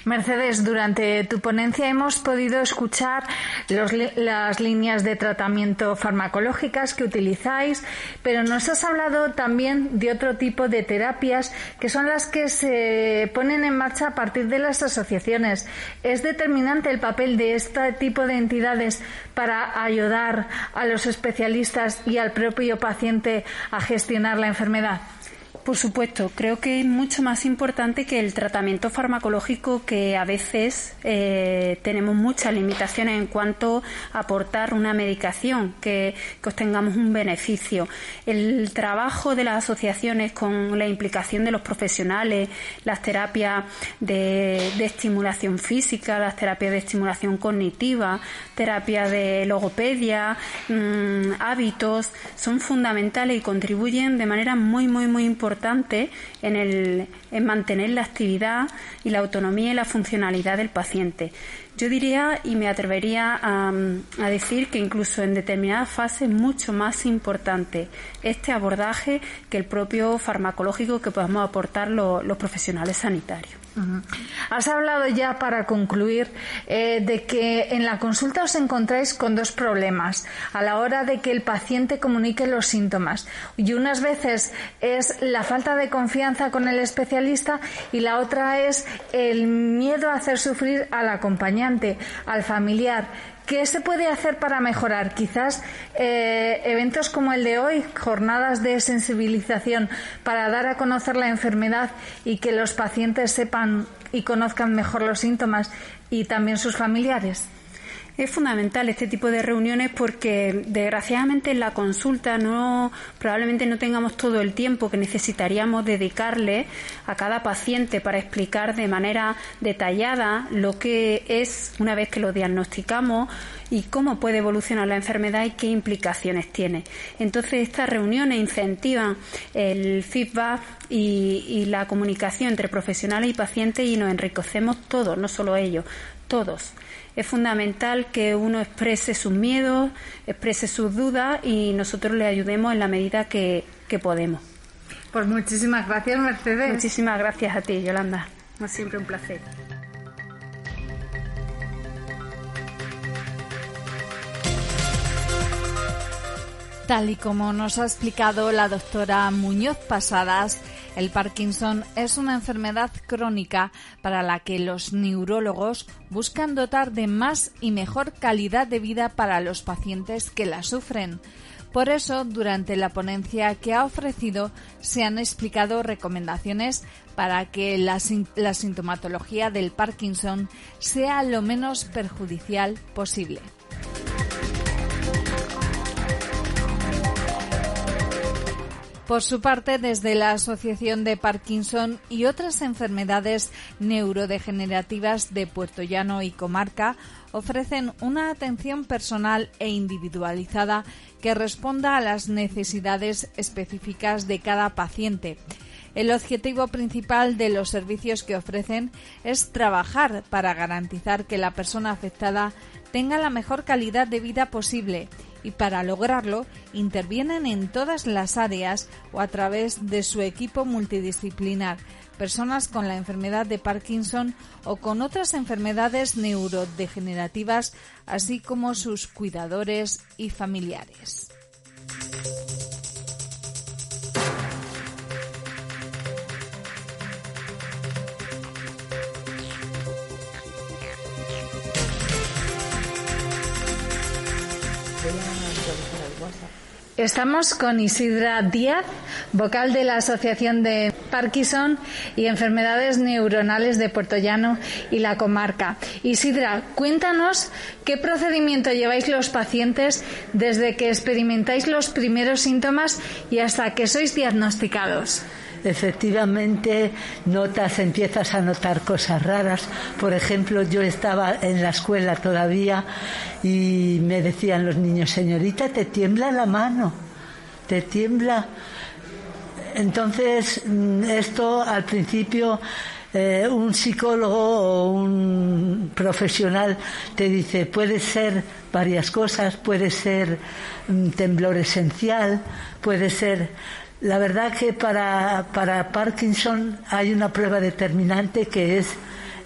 Mercedes, durante tu ponencia hemos podido escuchar las líneas de tratamiento farmacológicas que utilizáis, pero nos has hablado también de otro tipo de terapias que son las que se ponen en marcha a partir de las asociaciones. ¿Es determinante el papel de este tipo de entidades para ayudar a los especialistas y al propio paciente a gestionar la enfermedad? Por supuesto, creo que es mucho más importante que el tratamiento farmacológico que a veces eh, tenemos muchas limitaciones en cuanto a aportar una medicación que, que obtengamos un beneficio. El trabajo de las asociaciones con la implicación de los profesionales, las terapias de, estimulación física, las terapias de estimulación cognitiva, terapias de logopedia, mm, hábitos, son fundamentales y contribuyen de manera muy, muy, muy importante en, el, en mantener la actividad y la autonomía y la funcionalidad del paciente. Yo diría y me atrevería a, a decir que incluso en determinadas fases es mucho más importante este abordaje que el propio farmacológico que podamos aportar lo- los profesionales sanitarios. Has hablado ya para concluir eh, de que en la consulta os encontráis con dos problemas a la hora de que el paciente comunique los síntomas y unas veces es la falta de confianza con el especialista y la otra es el miedo a hacer sufrir al acompañante, al familiar. ¿Qué se puede hacer para mejorar? Quizás eh, eventos como el de hoy, jornadas de sensibilización para dar a conocer la enfermedad y que los pacientes sepan y conozcan mejor los síntomas y también sus familiares. Es fundamental este tipo de reuniones porque desgraciadamente en la consulta no probablemente no tengamos todo el tiempo que necesitaríamos dedicarle a cada paciente para explicar de manera detallada lo que es una vez que lo diagnosticamos y cómo puede evolucionar la enfermedad y qué implicaciones tiene. Entonces estas reuniones incentivan el feedback y, y la comunicación entre profesionales y pacientes y nos enriquecemos todos, no solo ellos, todos. Es fundamental que uno exprese sus miedos, exprese sus dudas y nosotros le ayudemos en la medida que, que podemos. Pues muchísimas gracias, Mercedes. Muchísimas gracias a ti, Yolanda. Es siempre un placer. Tal y como nos ha explicado la doctora Muñoz Pasadas, el Parkinson es una enfermedad crónica para la que los neurólogos buscan dotar de más y mejor calidad de vida para los pacientes que la sufren. Por eso, durante la ponencia que ha ofrecido, se han explicado recomendaciones para que la, sintomatología del Parkinson sea lo menos perjudicial posible. Por su parte, desde la Asociación de Parkinson y otras enfermedades neurodegenerativas de Puerto Llano y Comarca, ofrecen una atención personal e individualizada que responda a las necesidades específicas de cada paciente. El objetivo principal de los servicios que ofrecen es trabajar para garantizar que la persona afectada tenga la mejor calidad de vida posible y para lograrlo intervienen en todas las áreas o a través de su equipo multidisciplinar, personas con la enfermedad de Parkinson o con otras enfermedades neurodegenerativas, así como sus cuidadores y familiares. Estamos con Isidra Díaz, vocal de la Asociación de Parkinson y Enfermedades Neuronales de Puerto Llano y la comarca. Isidra, cuéntanos qué procedimiento lleváis los pacientes desde que experimentáis los primeros síntomas y hasta que sois diagnosticados. Efectivamente, notas, empiezas a notar cosas raras. Por ejemplo, yo estaba en la escuela todavía y me decían los niños, señorita, te tiembla la mano, te tiembla. Entonces, mm, esto al principio eh, un psicólogo o un profesional te dice, puede ser varias cosas, puede ser mm, temblor esencial, puede ser la verdad que para, para Parkinson hay una prueba determinante que es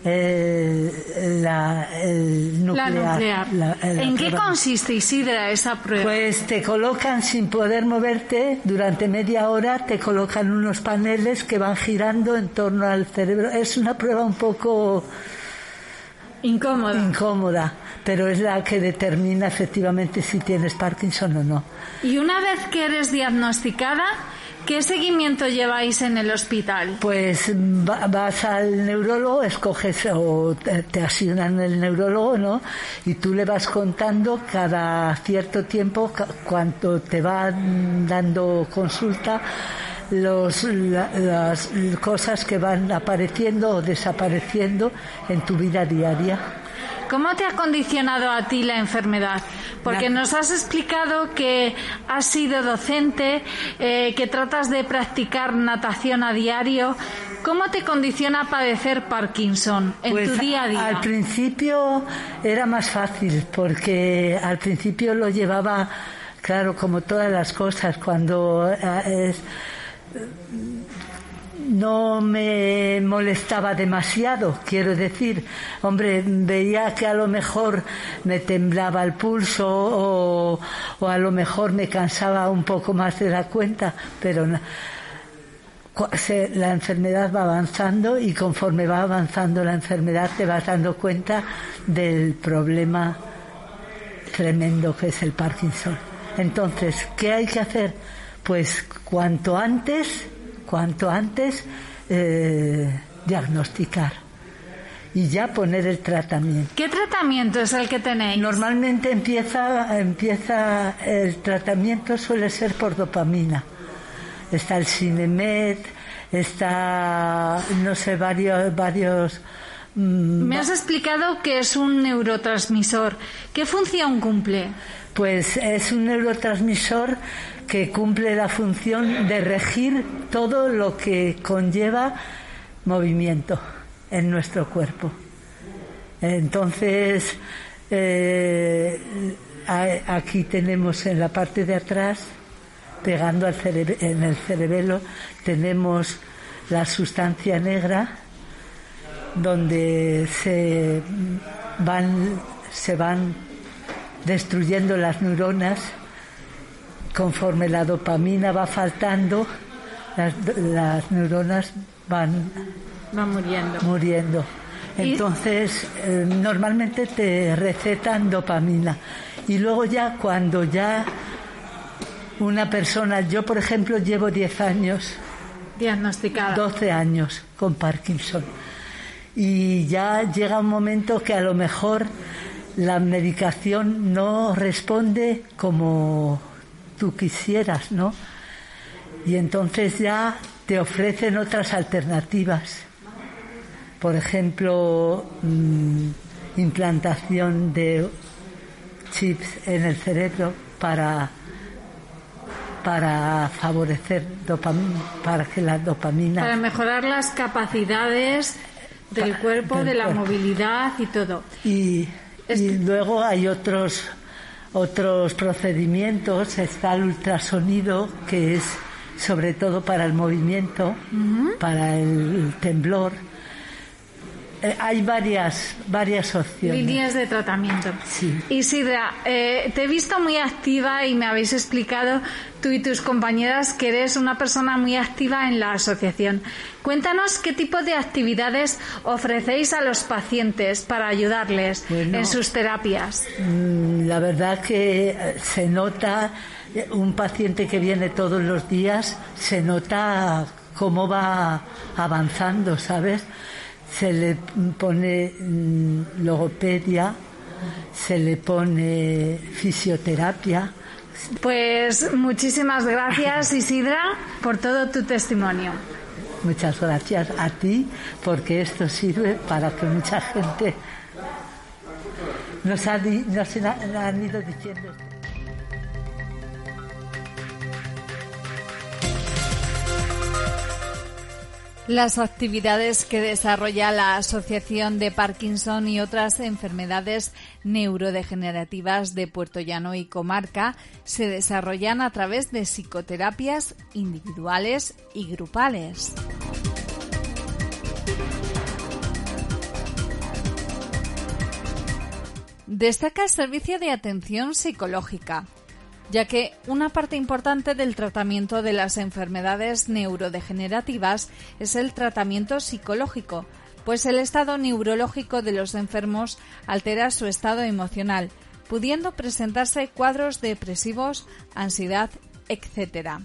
eh, la, el nuclear. La nuclear. La- la ¿En qué consiste, Isidra, esa prueba? Pues te colocan sin poder moverte durante media hora, te colocan unos paneles que van girando en torno al cerebro. Es una prueba un poco incómoda. Incómoda, pero es la que determina efectivamente si tienes Parkinson o no. Y una vez que eres diagnosticada, ¿qué seguimiento lleváis en el hospital? Pues va- vas al neurólogo, escoges o te, asignan el neurólogo, ¿no? Y tú le vas contando cada cierto tiempo, cuanto te va dando consulta, los, la- las cosas que van apareciendo o desapareciendo en tu vida diaria. ¿Cómo te ha condicionado a ti la enfermedad? Porque nos has explicado que has sido docente, eh, que tratas de practicar natación a diario. ¿Cómo te condiciona padecer Parkinson en Pues tu día a día? Al principio era más fácil porque al principio lo llevaba, claro, como todas las cosas, cuando eh, es, no me molestaba demasiado, quiero decir, hombre, veía que a lo mejor me temblaba el pulso o, a lo mejor me cansaba un poco más de la cuenta, pero se- la enfermedad va avanzando y conforme va avanzando la enfermedad te vas dando cuenta del problema tremendo que es el Parkinson. Entonces, ¿qué hay que hacer? Pues cuanto antes, cuanto antes eh, diagnosticar y ya poner el tratamiento. ¿Qué tratamiento es el que tenéis? Normalmente empieza, empieza el tratamiento suele ser por dopamina. Está el Cinemed, está no sé varios varios mm, Me has explicado que es un neurotransmisor. ¿Qué función cumple? Pues es un neurotransmisor que cumple la función de regir todo lo que conlleva movimiento en nuestro cuerpo. Entonces, eh, aquí tenemos en la parte de atrás, pegando al en el cerebelo, tenemos la sustancia negra donde se van, se van destruyendo las neuronas conforme la dopamina va faltando, las, las neuronas van Va muriendo. muriendo. Entonces, eh, normalmente te recetan dopamina. Y luego ya cuando ya una persona, yo por ejemplo llevo 10 años, Diagnosticada. 12 años con Parkinson. Y ya llega un momento que a lo mejor la medicación no responde como tú quisieras, ¿no? Y entonces ya te ofrecen otras alternativas. Por ejemplo, mm, implantación de chips en el cerebro para para favorecer dopamina, para que la dopamina Para mejorar las capacidades del cuerpo, del de la cuerpo. movilidad y todo. y, y luego hay otros otros procedimientos está el ultrasonido que es sobre todo para el movimiento para el temblor Eh, hay varias varias opciones Líneas de tratamiento. Isidra, eh, te he visto muy activa y me habéis explicado tú y tus compañeras que eres una persona muy activa en la asociación. Cuéntanos qué tipo de actividades ofrecéis a los pacientes para ayudarles Bueno. en sus terapias. Mm, La verdad que eh, se nota, eh, un paciente que viene todos los días, se nota cómo va avanzando, ¿sabes? Se le pone mm, logopedia, se le pone fisioterapia. Pues muchísimas gracias [LAUGHS] Isidra por todo tu testimonio. Muchas gracias a ti porque esto sirve para que mucha gente nos, ha nos ha- han ido diciendo. Las actividades que desarrolla la Asociación de Parkinson y otras enfermedades neurodegenerativas de Puerto Llano y Comarca se desarrollan a través de psicoterapias individuales y grupales. Destaca el servicio de atención psicológica, ya que una parte importante del tratamiento de las enfermedades neurodegenerativas es el tratamiento psicológico, pues el estado neurológico de los enfermos altera su estado emocional, pudiendo presentarse cuadros depresivos, ansiedad, etc.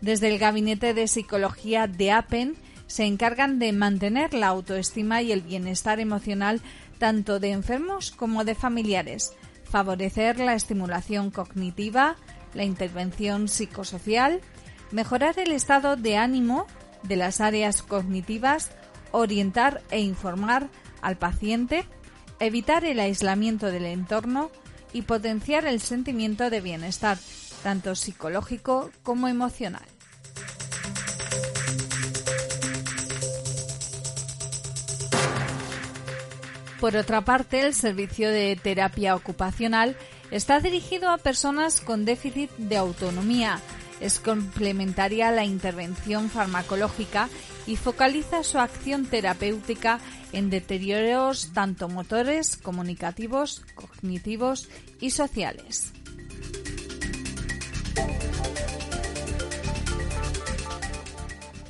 Desde el Gabinete de Psicología de APEN se encargan de mantener la autoestima y el bienestar emocional tanto de enfermos como de familiares, favorecer la estimulación cognitiva, la intervención psicosocial, mejorar el estado de ánimo de las áreas cognitivas, orientar e informar al paciente, evitar el aislamiento del entorno y potenciar el sentimiento de bienestar, tanto psicológico como emocional. Por otra parte, el servicio de terapia ocupacional está dirigido a personas con déficit de autonomía. Es complementaria a la intervención farmacológica y focaliza su acción terapéutica en deterioros tanto motores, comunicativos, cognitivos y sociales.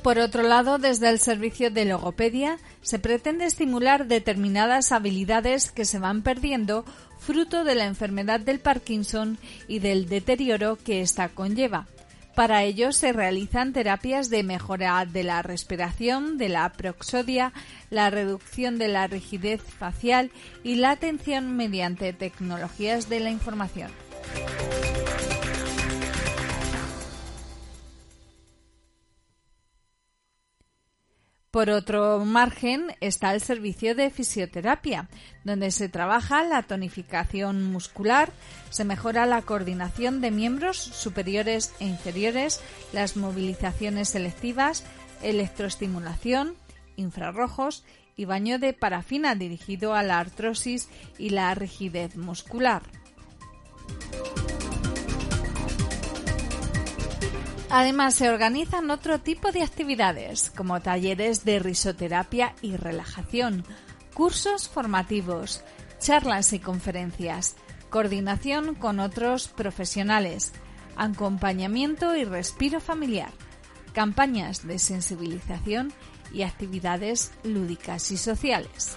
Por otro lado, desde el servicio de logopedia se pretende estimular determinadas habilidades que se van perdiendo fruto de la enfermedad del Parkinson y del deterioro que ésta conlleva. Para ello se realizan terapias de mejora de la respiración, de la proxodia, la reducción de la rigidez facial y la atención mediante tecnologías de la información. Por otro margen está el servicio de fisioterapia, donde se trabaja la tonificación muscular, se mejora la coordinación de miembros superiores e inferiores, las movilizaciones selectivas, electroestimulación, infrarrojos y baño de parafina dirigido a la artrosis y la rigidez muscular. Además, se organizan otro tipo de actividades, como talleres de risoterapia y relajación, cursos formativos, charlas y conferencias, coordinación con otros profesionales, acompañamiento y respiro familiar, campañas de sensibilización y actividades lúdicas y sociales.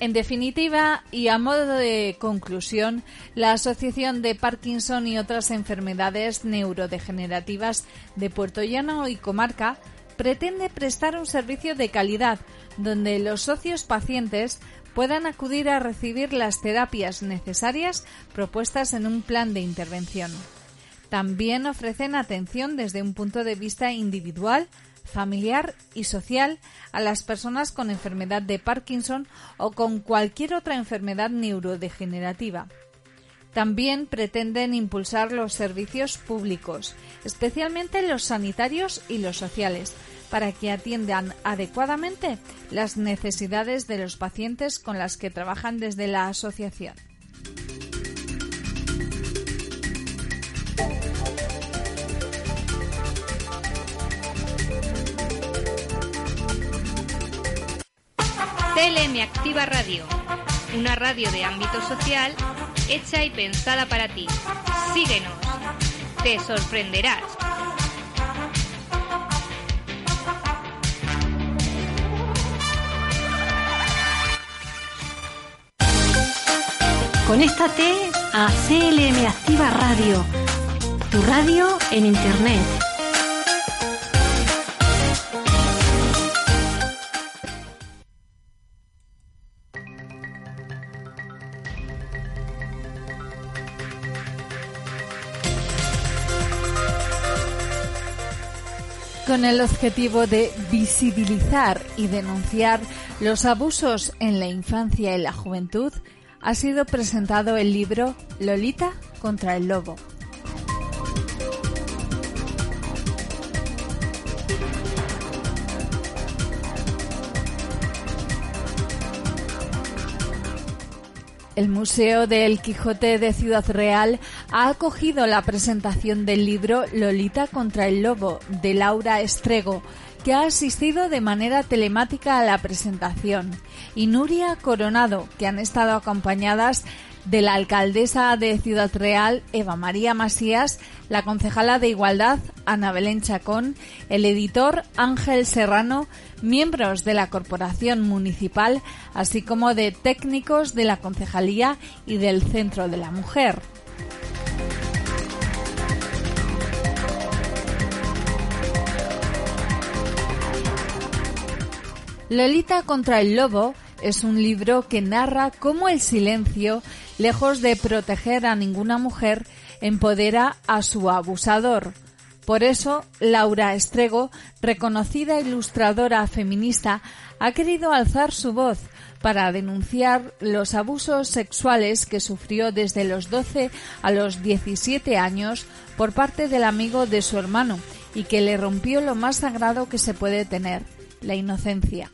En definitiva, y a modo de conclusión, la Asociación de Parkinson y otras enfermedades neurodegenerativas de Puerto Llano y Comarca pretende prestar un servicio de calidad donde los socios pacientes puedan acudir a recibir las terapias necesarias propuestas en un plan de intervención. También ofrecen atención desde un punto de vista individual familiar y social a las personas con enfermedad de Parkinson o con cualquier otra enfermedad neurodegenerativa. También pretenden impulsar los servicios públicos, especialmente los sanitarios y los sociales, para que atiendan adecuadamente las necesidades de los pacientes con las que trabajan desde la asociación. CLM Activa Radio, una radio de ámbito social hecha y pensada para ti. Síguenos, te sorprenderás. Conéctate a CLM Activa Radio, tu radio en Internet. Con el objetivo de visibilizar y denunciar los abusos en la infancia y la juventud, ha sido presentado el libro Lolita contra el lobo. El Museo del Quijote de Ciudad Real ha acogido la presentación del libro Lolita contra el Lobo de Laura Estrego, que ha asistido de manera telemática a la presentación, y Nuria Coronado, que han estado acompañadas de la alcaldesa de Ciudad Real, Eva María Masías, la concejala de Igualdad, Ana Belén Chacón, el editor Ángel Serrano, miembros de la Corporación Municipal, así como de técnicos de la Concejalía y del Centro de la Mujer. Lolita contra el Lobo es un libro que narra cómo el silencio, lejos de proteger a ninguna mujer, empodera a su abusador. Por eso, Laura Estrego, reconocida ilustradora feminista, ha querido alzar su voz para denunciar los abusos sexuales que sufrió desde los 12 a los 17 años por parte del amigo de su hermano y que le rompió lo más sagrado que se puede tener, la inocencia.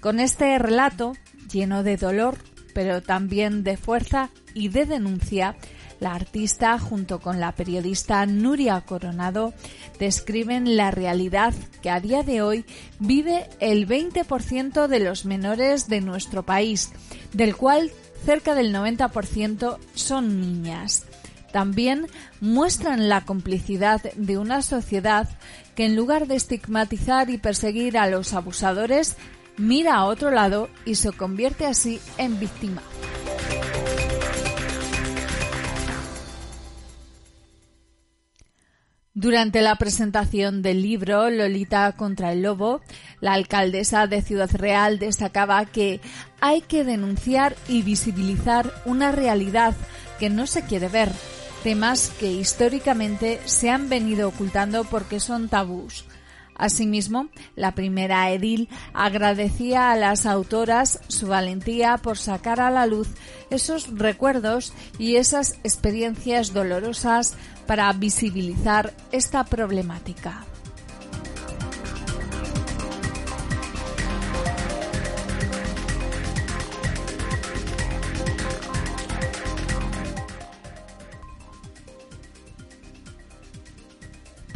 Con este relato, lleno de dolor, pero también de fuerza y de denuncia, la artista, junto con la periodista Nuria Coronado, describen la realidad que a día de hoy vive el 20% de los menores de nuestro país, del cual cerca del 90% son niñas. también muestran la complicidad de una sociedad que en lugar de estigmatizar y perseguir a los abusadores, mira a otro lado y se convierte así en víctima. Durante la presentación del libro Lolita contra el Lobo, la alcaldesa de Ciudad Real destacaba que hay que denunciar y visibilizar una realidad que no se quiere ver, temas que históricamente se han venido ocultando porque son tabús. Asimismo, la primera edil agradecía a las autoras su valentía por sacar a la luz esos recuerdos y esas experiencias dolorosas para visibilizar esta problemática.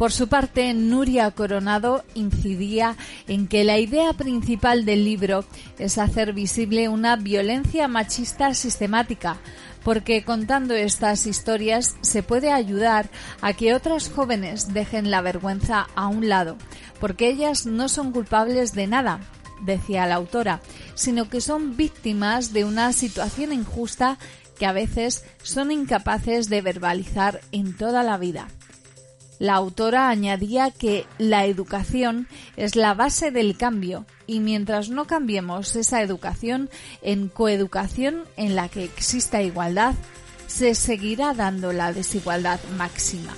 Por su parte, Nuria Coronado incidía en que la idea principal del libro es hacer visible una violencia machista sistemática, porque contando estas historias se puede ayudar a que otras jóvenes dejen la vergüenza a un lado, porque ellas no son culpables de nada, decía la autora, sino que son víctimas de una situación injusta que a veces son incapaces de verbalizar en toda la vida. La autora añadía que la educación es la base del cambio y mientras no cambiemos esa educación en coeducación en la que exista igualdad, se seguirá dando la desigualdad máxima.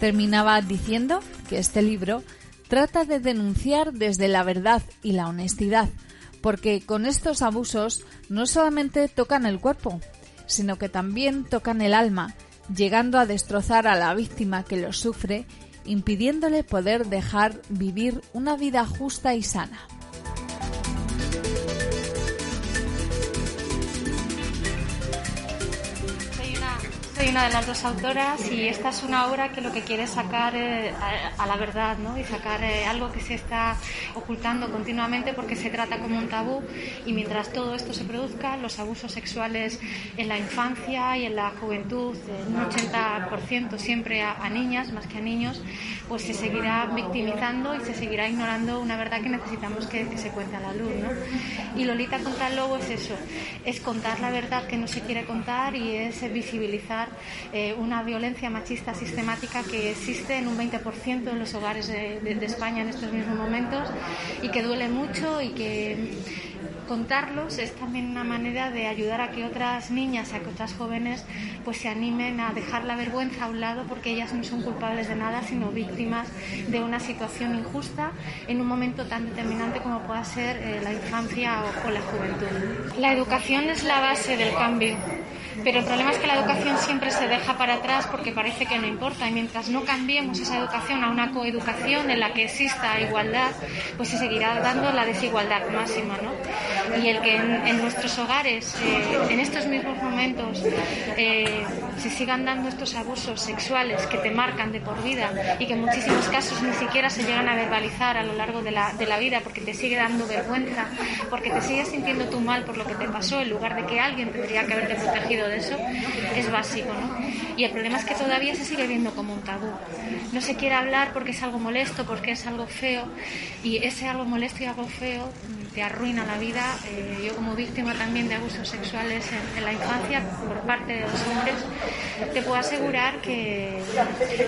Terminaba diciendo que este libro trata de denunciar desde la verdad y la honestidad, porque con estos abusos no solamente tocan el cuerpo, sino que también tocan el alma llegando a destrozar a la víctima que lo sufre, impidiéndole poder dejar vivir una vida justa y sana. Soy una de las dos autoras y esta es una obra que lo que quiere es sacar eh, a, a la verdad ¿no? y sacar eh, algo que se está ocultando continuamente porque se trata como un tabú y mientras todo esto se produzca, los abusos sexuales en la infancia y en la juventud, en un 80% siempre a, a niñas más que a niños, pues se seguirá victimizando y se seguirá ignorando una verdad que necesitamos que, que se cuente a la luz. ¿no? Y Lolita contra el lobo es eso, es contar la verdad que no se quiere contar y es visibilizar eh, una violencia machista sistemática que existe en un 20% en los hogares de, de- de España en estos mismos momentos y que duele mucho y que contarlos es también una manera de ayudar a que otras niñas, a que otras jóvenes pues se animen a dejar la vergüenza a un lado porque ellas no son culpables de nada sino víctimas de una situación injusta en un momento tan determinante como pueda ser eh, la infancia o, o la juventud. La educación es la base del cambio. Pero el problema es que la educación siempre se deja para atrás porque parece que no importa y mientras no cambiemos esa educación a una coeducación en la que exista igualdad, pues se seguirá dando la desigualdad máxima, ¿no? Y el que en, nuestros hogares, eh, en estos mismos momentos, eh, se sigan dando estos abusos sexuales que te marcan de por vida y que en muchísimos casos ni siquiera se llegan a verbalizar a lo largo de la, de la vida porque te sigue dando vergüenza, porque te sigues sintiendo tú mal por lo que te pasó en lugar de que alguien tendría que haberte protegido de eso, es básico, ¿no? Y el problema es que todavía se sigue viendo como un tabú. No se quiere hablar porque es algo molesto, porque es algo feo y ese algo molesto y algo feo te arruina la vida. Eh, yo como víctima también de abusos sexuales en, en la infancia por parte de los hombres, te puedo asegurar que,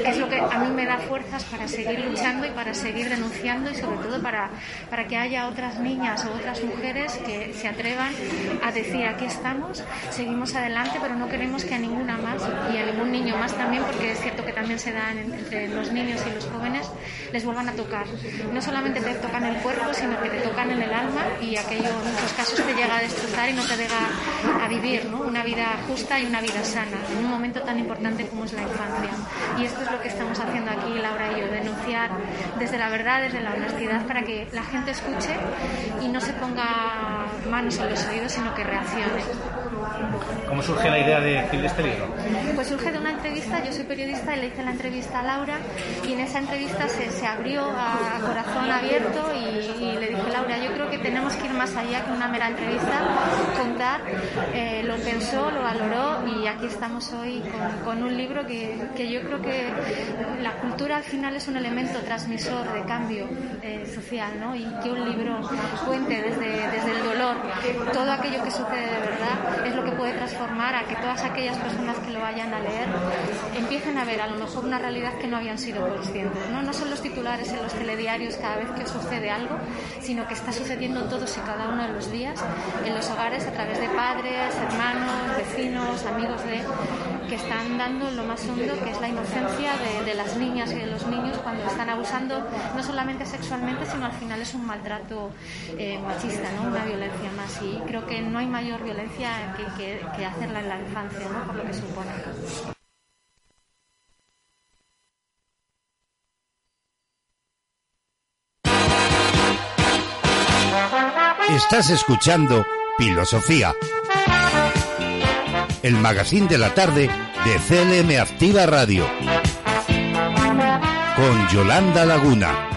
es lo que a mí me da fuerzas para seguir luchando y para seguir denunciando y sobre todo para, para que haya otras niñas o otras mujeres que se atrevan a decir aquí estamos, seguimos adelante, pero no queremos que a ninguna más y a ningún niño más también, porque es cierto que también se da en- entre los niños y los jóvenes, les vuelvan a tocar. No solamente te tocan el cuerpo, sino que te tocan en el alma y aquello en muchos casos te llega a destrozar y no te deja a vivir ¿no? una vida justa y una vida sana en un momento tan importante como es la infancia. Y esto es lo que estamos haciendo aquí, Laura y yo, denunciar desde la verdad, desde la honestidad, para que la gente escuche y no se ponga manos en los oídos, sino que reaccione. ¿Cómo surge la idea de escribir este libro? Pues surge de una entrevista, yo soy periodista y le hice la entrevista a Laura y en esa entrevista se, abrió a, corazón abierto y, le dije, Laura, yo creo que tenemos que ir más allá que una mera entrevista, contar, eh, lo pensó, lo valoró y aquí estamos hoy con, con un libro que, que yo creo que la cultura al final es un elemento transmisor de cambio eh, social ¿no? y que un libro cuente desde, desde el dolor todo aquello que sucede de verdad es lo que puede transformar a que todas aquellas personas que lo vayan a leer empiecen a ver a lo mejor una realidad que no habían sido conscientes. No, no son los titulares en los telediarios cada vez que sucede algo, sino que está sucediendo todos y cada uno de los días en los hogares a través de padres, hermanos, vecinos, amigos de que están dando lo más hondo que es la inocencia de, de las niñas y de los niños cuando están abusando no solamente sexualmente sino al final es un maltrato eh, machista, ¿no? una violencia más y creo que no hay mayor violencia que, que- que hacerla en la infancia ¿no? por lo que supone. Estás escuchando Filosofía. El magazine de la tarde de CLM Activa Radio. Con Yolanda Laguna.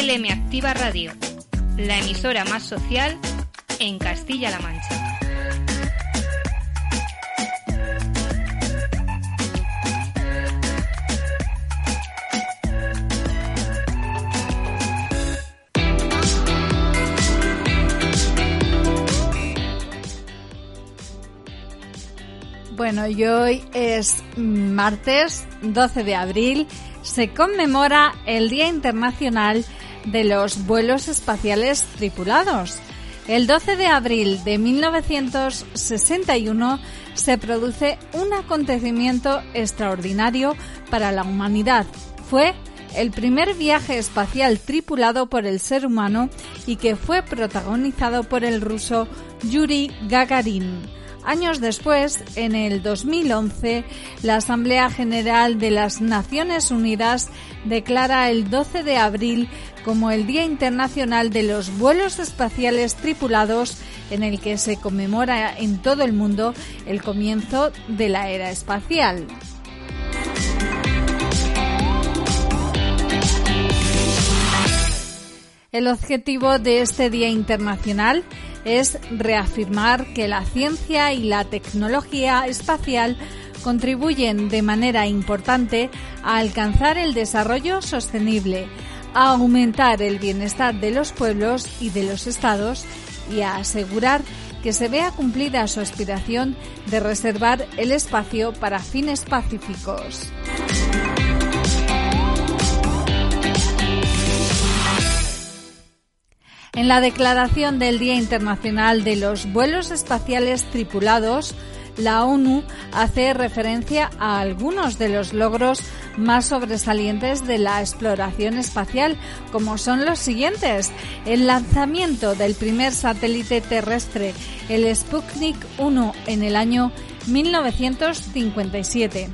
CLM Activa Radio, la emisora más social en Castilla-La Mancha. Bueno, y hoy es martes 12 de abril. Se conmemora el Día Internacional los Vuelos Espaciales Tripulados. El 12 de abril de 1961 se produce un acontecimiento extraordinario para la humanidad. Fue el primer viaje espacial tripulado por el ser humano y que fue protagonizado por el ruso Yuri Gagarin. Años después, en el 2011, la Asamblea General de las Naciones Unidas declara el 12 de abril como el Día Internacional de los Vuelos Espaciales Tripulados, en el que se conmemora en todo el mundo el comienzo de la era espacial. El objetivo de este Día Internacional es reafirmar que la ciencia y la tecnología espacial contribuyen de manera importante a alcanzar el desarrollo sostenible, a aumentar el bienestar de los pueblos y de los estados y a asegurar que se vea cumplida su aspiración de reservar el espacio para fines pacíficos. En la declaración del Día Internacional de los Vuelos Espaciales Tripulados, la ONU hace referencia a algunos de los logros más sobresalientes de la exploración espacial, como son los siguientes. El lanzamiento del primer satélite terrestre, el Sputnik 1, en el año 1957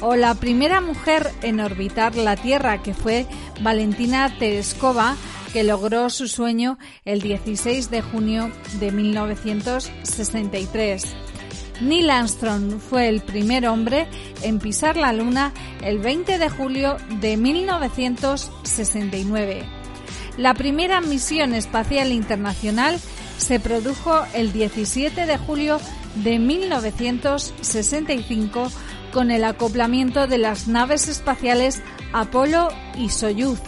o la primera mujer en orbitar la Tierra, que fue Valentina Tereskova, que logró su sueño el 16 de junio de 1963. Neil Armstrong fue el primer hombre en pisar la Luna el 20 de julio de 1969. La primera misión espacial internacional se produjo el 17 de julio de 1965 con el acoplamiento de las naves espaciales Apolo y Soyuz.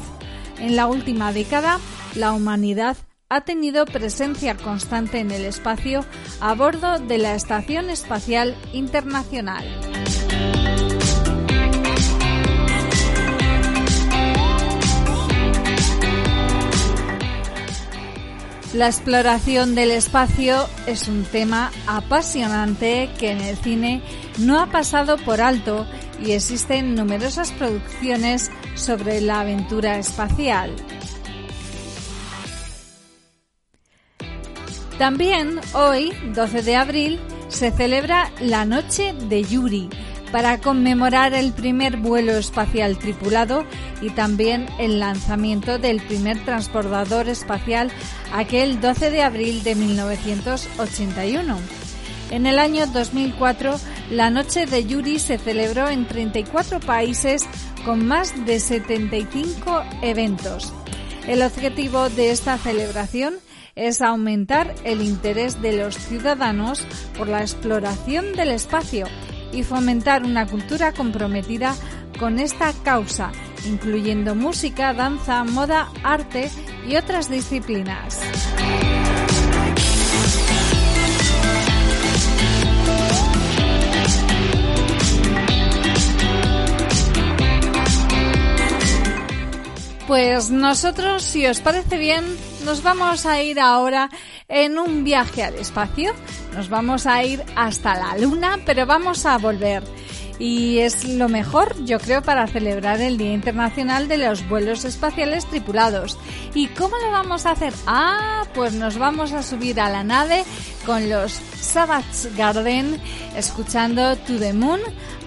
En la última década, la humanidad ha tenido presencia constante en el espacio a bordo de la Estación Espacial Internacional. La exploración del espacio es un tema apasionante que en el cine no ha pasado por alto y existen numerosas producciones sobre la aventura espacial. También hoy, 12 de abril, se celebra la Noche de Yuri para conmemorar el primer vuelo espacial tripulado y también el lanzamiento del primer transportador espacial aquel 12 de abril de 1981. En el año 2004, la Noche de Yuri se celebró en 34 países con más de 75 eventos. El objetivo de esta celebración es aumentar el interés de los ciudadanos por la exploración del espacio y fomentar una cultura comprometida con esta causa, incluyendo música, danza, moda, arte y otras disciplinas. Pues nosotros, si os parece bien, nos vamos a ir ahora en un viaje al espacio. Nos vamos a ir hasta la Luna, pero vamos a volver. Y es lo mejor, yo creo, para celebrar el Día Internacional de los Vuelos Espaciales Tripulados. ¿Y cómo lo vamos a hacer? Ah, pues nos vamos a subir a la nave con los Savage Garden, escuchando To the Moon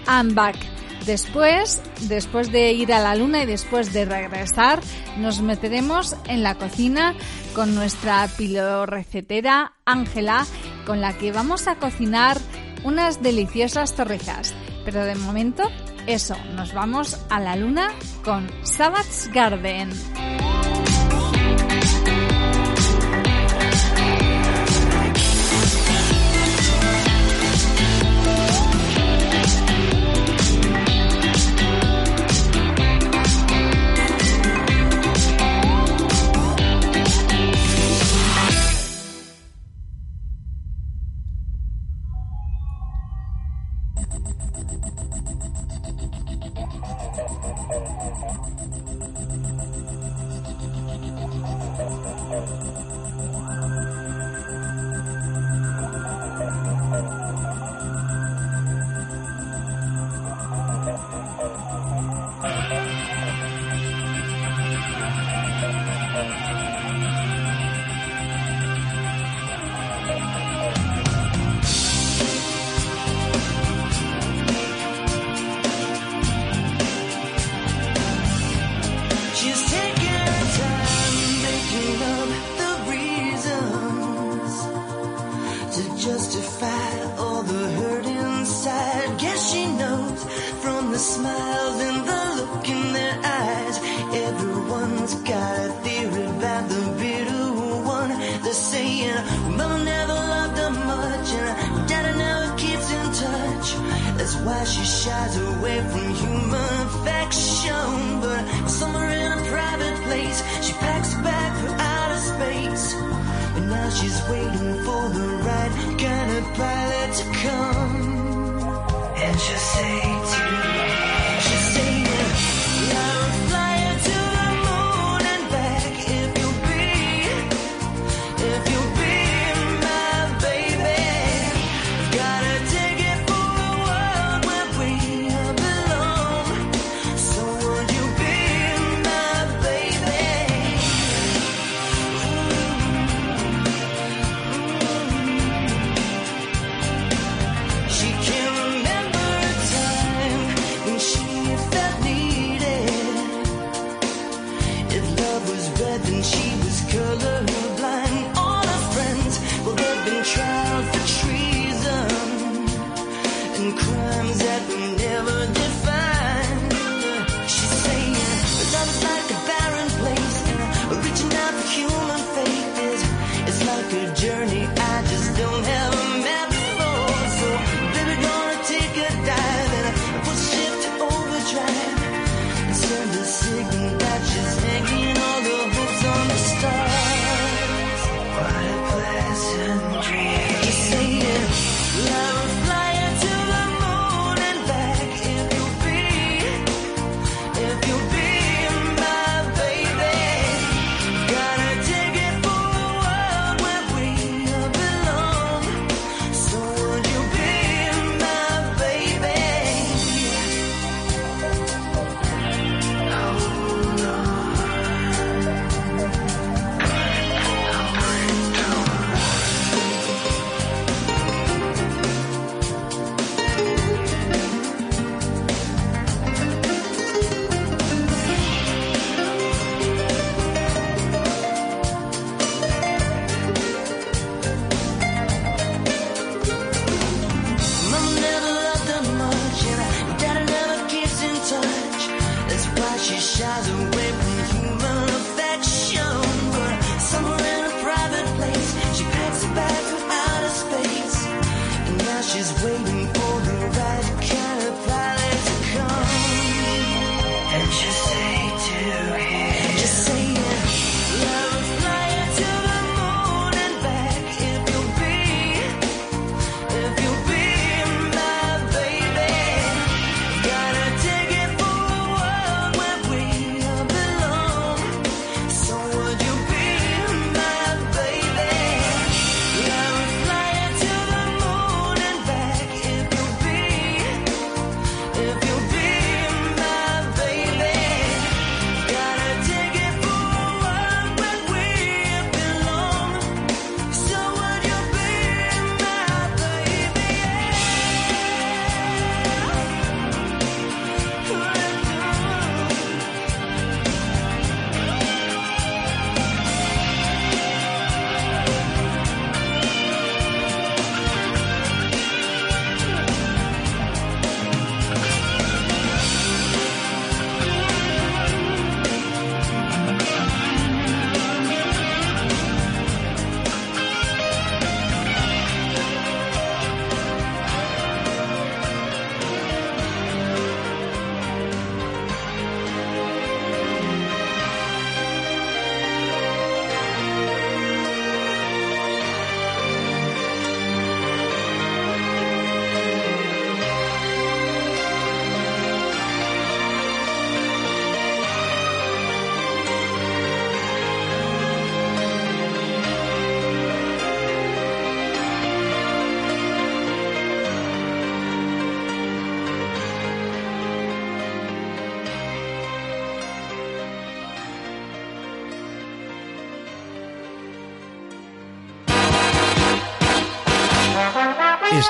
and Back. Después, después de ir a la luna y después de regresar, nos meteremos en la cocina con nuestra pilorecetera Ángela, con la que vamos a cocinar unas deliciosas torrijas. Pero de momento, eso, nos vamos a la luna con Savage Garden.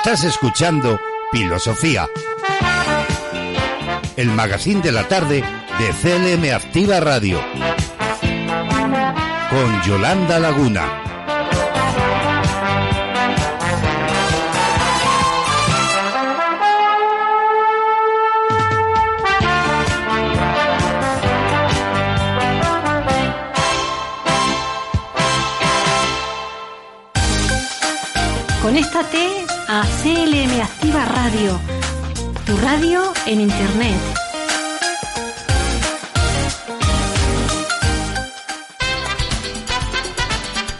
Estás escuchando Filosofía. El magazine de la tarde de CLM Activa Radio. Con Yolanda Laguna. A CLM Activa Radio, tu radio en Internet.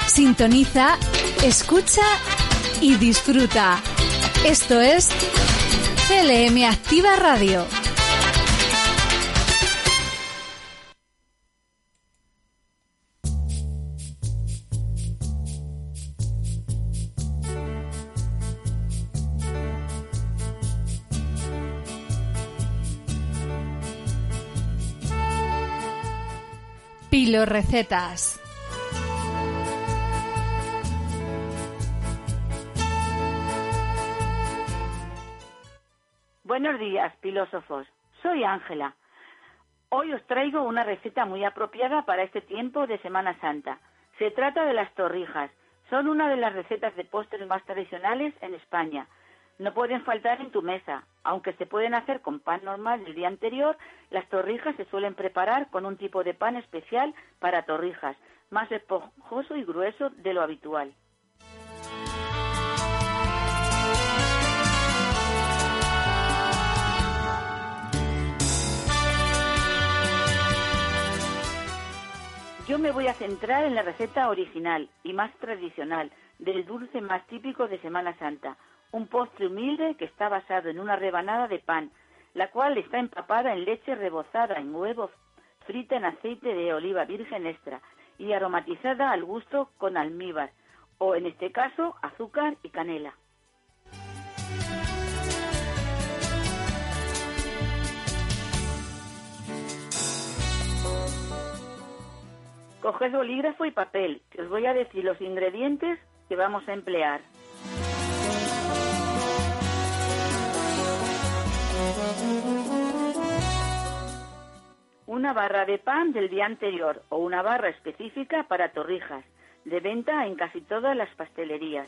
Sintoniza, escucha y disfruta. Esto es CLM Activa Radio. Recetas. Buenos días, filósofos. Soy Ángela. Hoy os traigo una receta muy apropiada para este tiempo de Semana Santa. Se trata de las torrijas. Son una de las recetas de postres más tradicionales en España. No pueden faltar en tu mesa. Aunque se pueden hacer con pan normal del día anterior, las torrijas se suelen preparar con un tipo de pan especial para torrijas, más esponjoso y grueso de lo habitual. Yo me voy a centrar en la receta original y más tradicional del dulce más típico de Semana Santa, un postre humilde que está basado en una rebanada de pan, la cual está empapada en leche rebozada en huevo, frita en aceite de oliva virgen extra y aromatizada al gusto con almíbar, o en este caso azúcar y canela. Coged bolígrafo y papel, que os voy a decir los ingredientes que vamos a emplear. Una barra de pan del día anterior o una barra específica para torrijas, de venta en casi todas las pastelerías.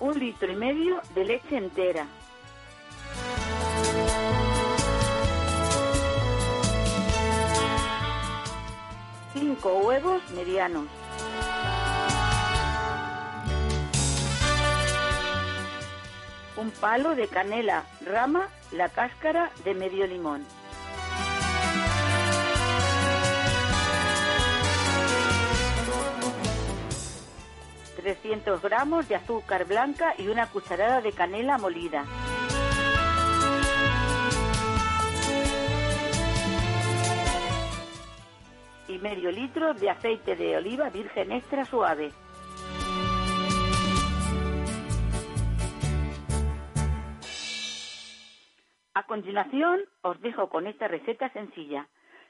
Un litro y medio de leche entera, medianos. Palo de canela, rama, la cáscara de medio limón. ...300 gramos de azúcar blanca y una cucharada de canela molida. y medio litro de aceite de oliva virgen extra suave. Continuación os dejo con esta receta sencilla.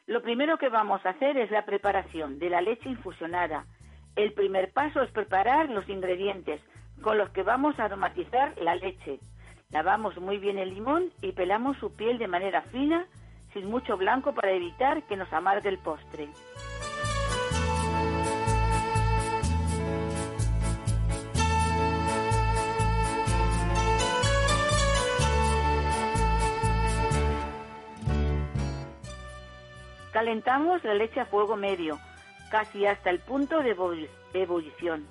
Lo primero que vamos a hacer es la preparación de la leche infusionada. El primer paso es preparar los ingredientes con los que vamos a aromatizar la leche. Lavamos muy bien el limón y pelamos su piel de manera fina sin mucho blanco para evitar que nos amargue el postre. Calentamos la leche a fuego medio, casi hasta el punto de ebulli- ebullición.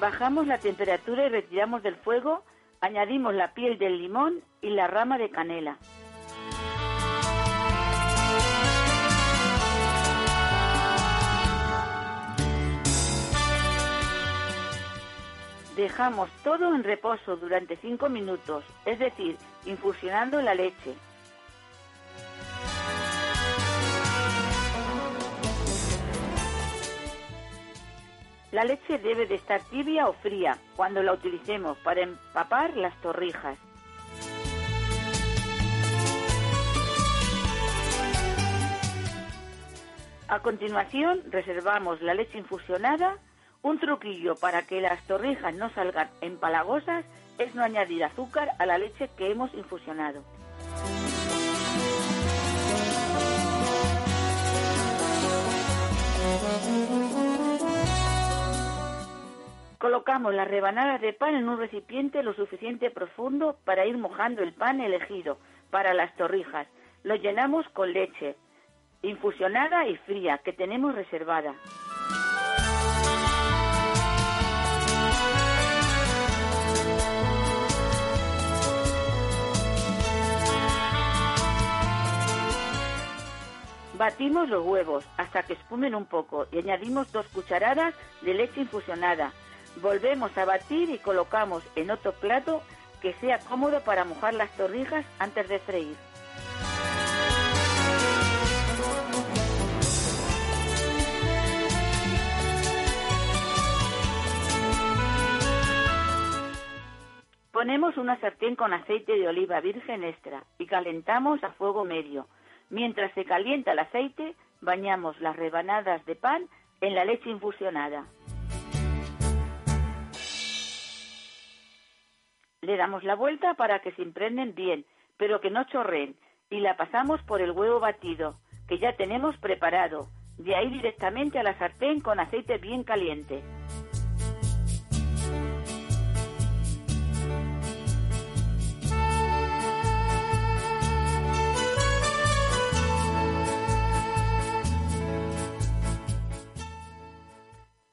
Bajamos la temperatura y retiramos del fuego, añadimos la piel del limón y la rama de canela. Dejamos todo en reposo durante 5 minutos, es decir, infusionando la leche. La leche debe de estar tibia o fría cuando la utilicemos para empapar las torrijas. A continuación reservamos la leche infusionada. Un truquillo para que las torrijas no salgan empalagosas es no añadir azúcar a la leche que hemos infusionado. Colocamos las rebanadas de pan en un recipiente lo suficiente profundo para ir mojando el pan elegido para las torrijas. Lo llenamos con leche infusionada y fría que tenemos reservada. Batimos los huevos hasta que espumen un poco y añadimos dos cucharadas de leche infusionada. Volvemos a batir y colocamos en otro plato que sea cómodo para mojar las torrijas antes de freír. Ponemos una sartén con aceite de oliva virgen extra y calentamos a fuego medio. Mientras se calienta el aceite, bañamos las rebanadas de pan en la leche infusionada. Le damos la vuelta para que se impregnen bien, pero que no chorreen, y la pasamos por el huevo batido, que ya tenemos preparado. De ahí directamente a la sartén con aceite bien caliente.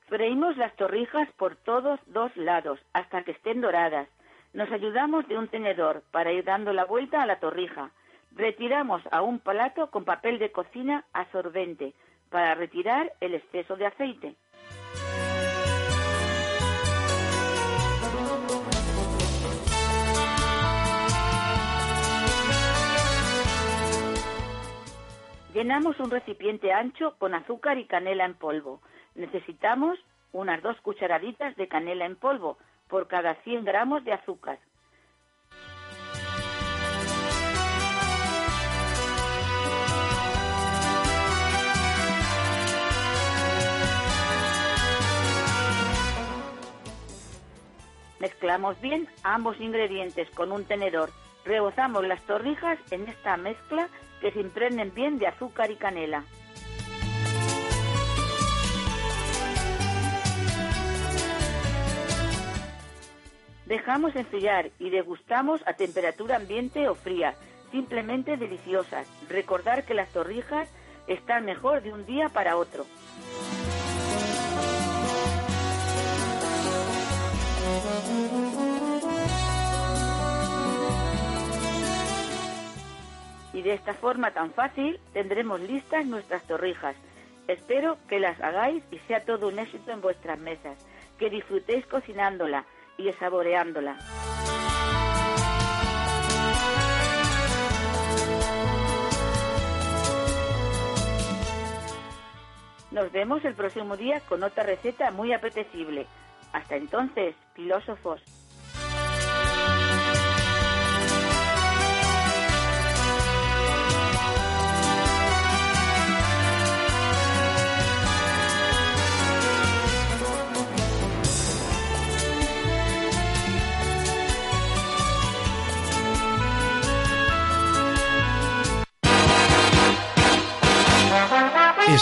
Freímos las torrijas por todos dos lados hasta que estén doradas. Nos ayudamos de un tenedor para ir dando la vuelta a la torrija. Retiramos a un plato con papel de cocina absorbente para retirar el exceso de aceite. Llenamos un recipiente ancho con azúcar y canela en polvo. Necesitamos unas dos cucharaditas de canela en polvo por cada 100 gramos de azúcar. Mezclamos bien ambos ingredientes con un tenedor. Rebozamos las torrijas en esta mezcla que se impregnen bien de azúcar y canela. Dejamos enfriar y degustamos a temperatura ambiente o fría, simplemente deliciosas. Recordar que las torrijas están mejor de un día para otro. Y de esta forma tan fácil tendremos listas nuestras torrijas. Espero que las hagáis y sea todo un éxito en vuestras mesas, que disfrutéis cocinándola y saboreándola. Nos vemos el próximo día con otra receta muy apetecible. Hasta entonces, filósofos.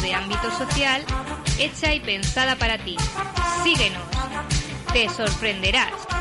De ámbito social hecha y pensada para ti. Síguenos, te sorprenderás.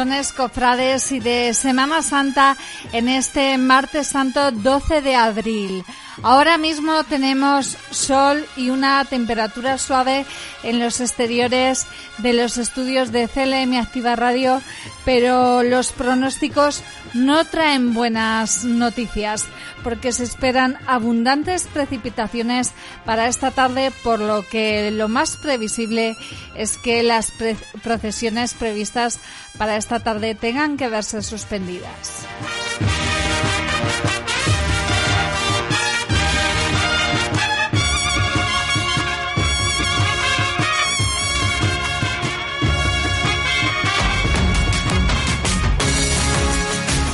Sones cofrades y de Semana Santa en este martes santo 12 de abril. Ahora mismo tenemos sol y una temperatura suave en los exteriores de los estudios de CLM Activa Radio, pero los pronósticos no traen buenas noticias porque se esperan abundantes precipitaciones para esta tarde, por lo que lo más previsible es que las procesiones previstas para esta tarde tengan que verse suspendidas.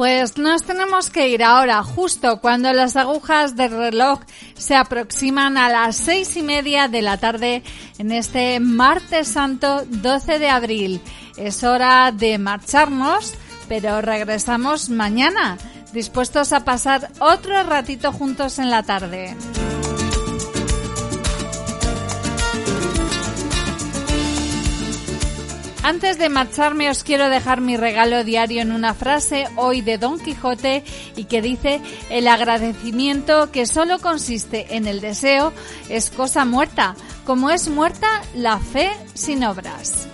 Pues nos tenemos que ir ahora, justo cuando las agujas del reloj se aproximan a las seis y media de la tarde en este martes santo 12 de abril. Es hora de marcharnos, pero regresamos mañana, dispuestos a pasar otro ratito juntos en la tarde. Antes de marcharme os quiero dejar mi regalo diario en una frase hoy de Don Quijote y que dice el agradecimiento que solo consiste en el deseo es cosa muerta, como es muerta la fe sin obras.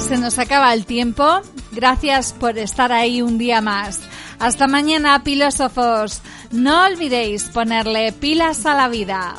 Se nos acaba el tiempo. Gracias por estar ahí un día más. Hasta mañana, filósofos. No olvidéis ponerle pilas a la vida.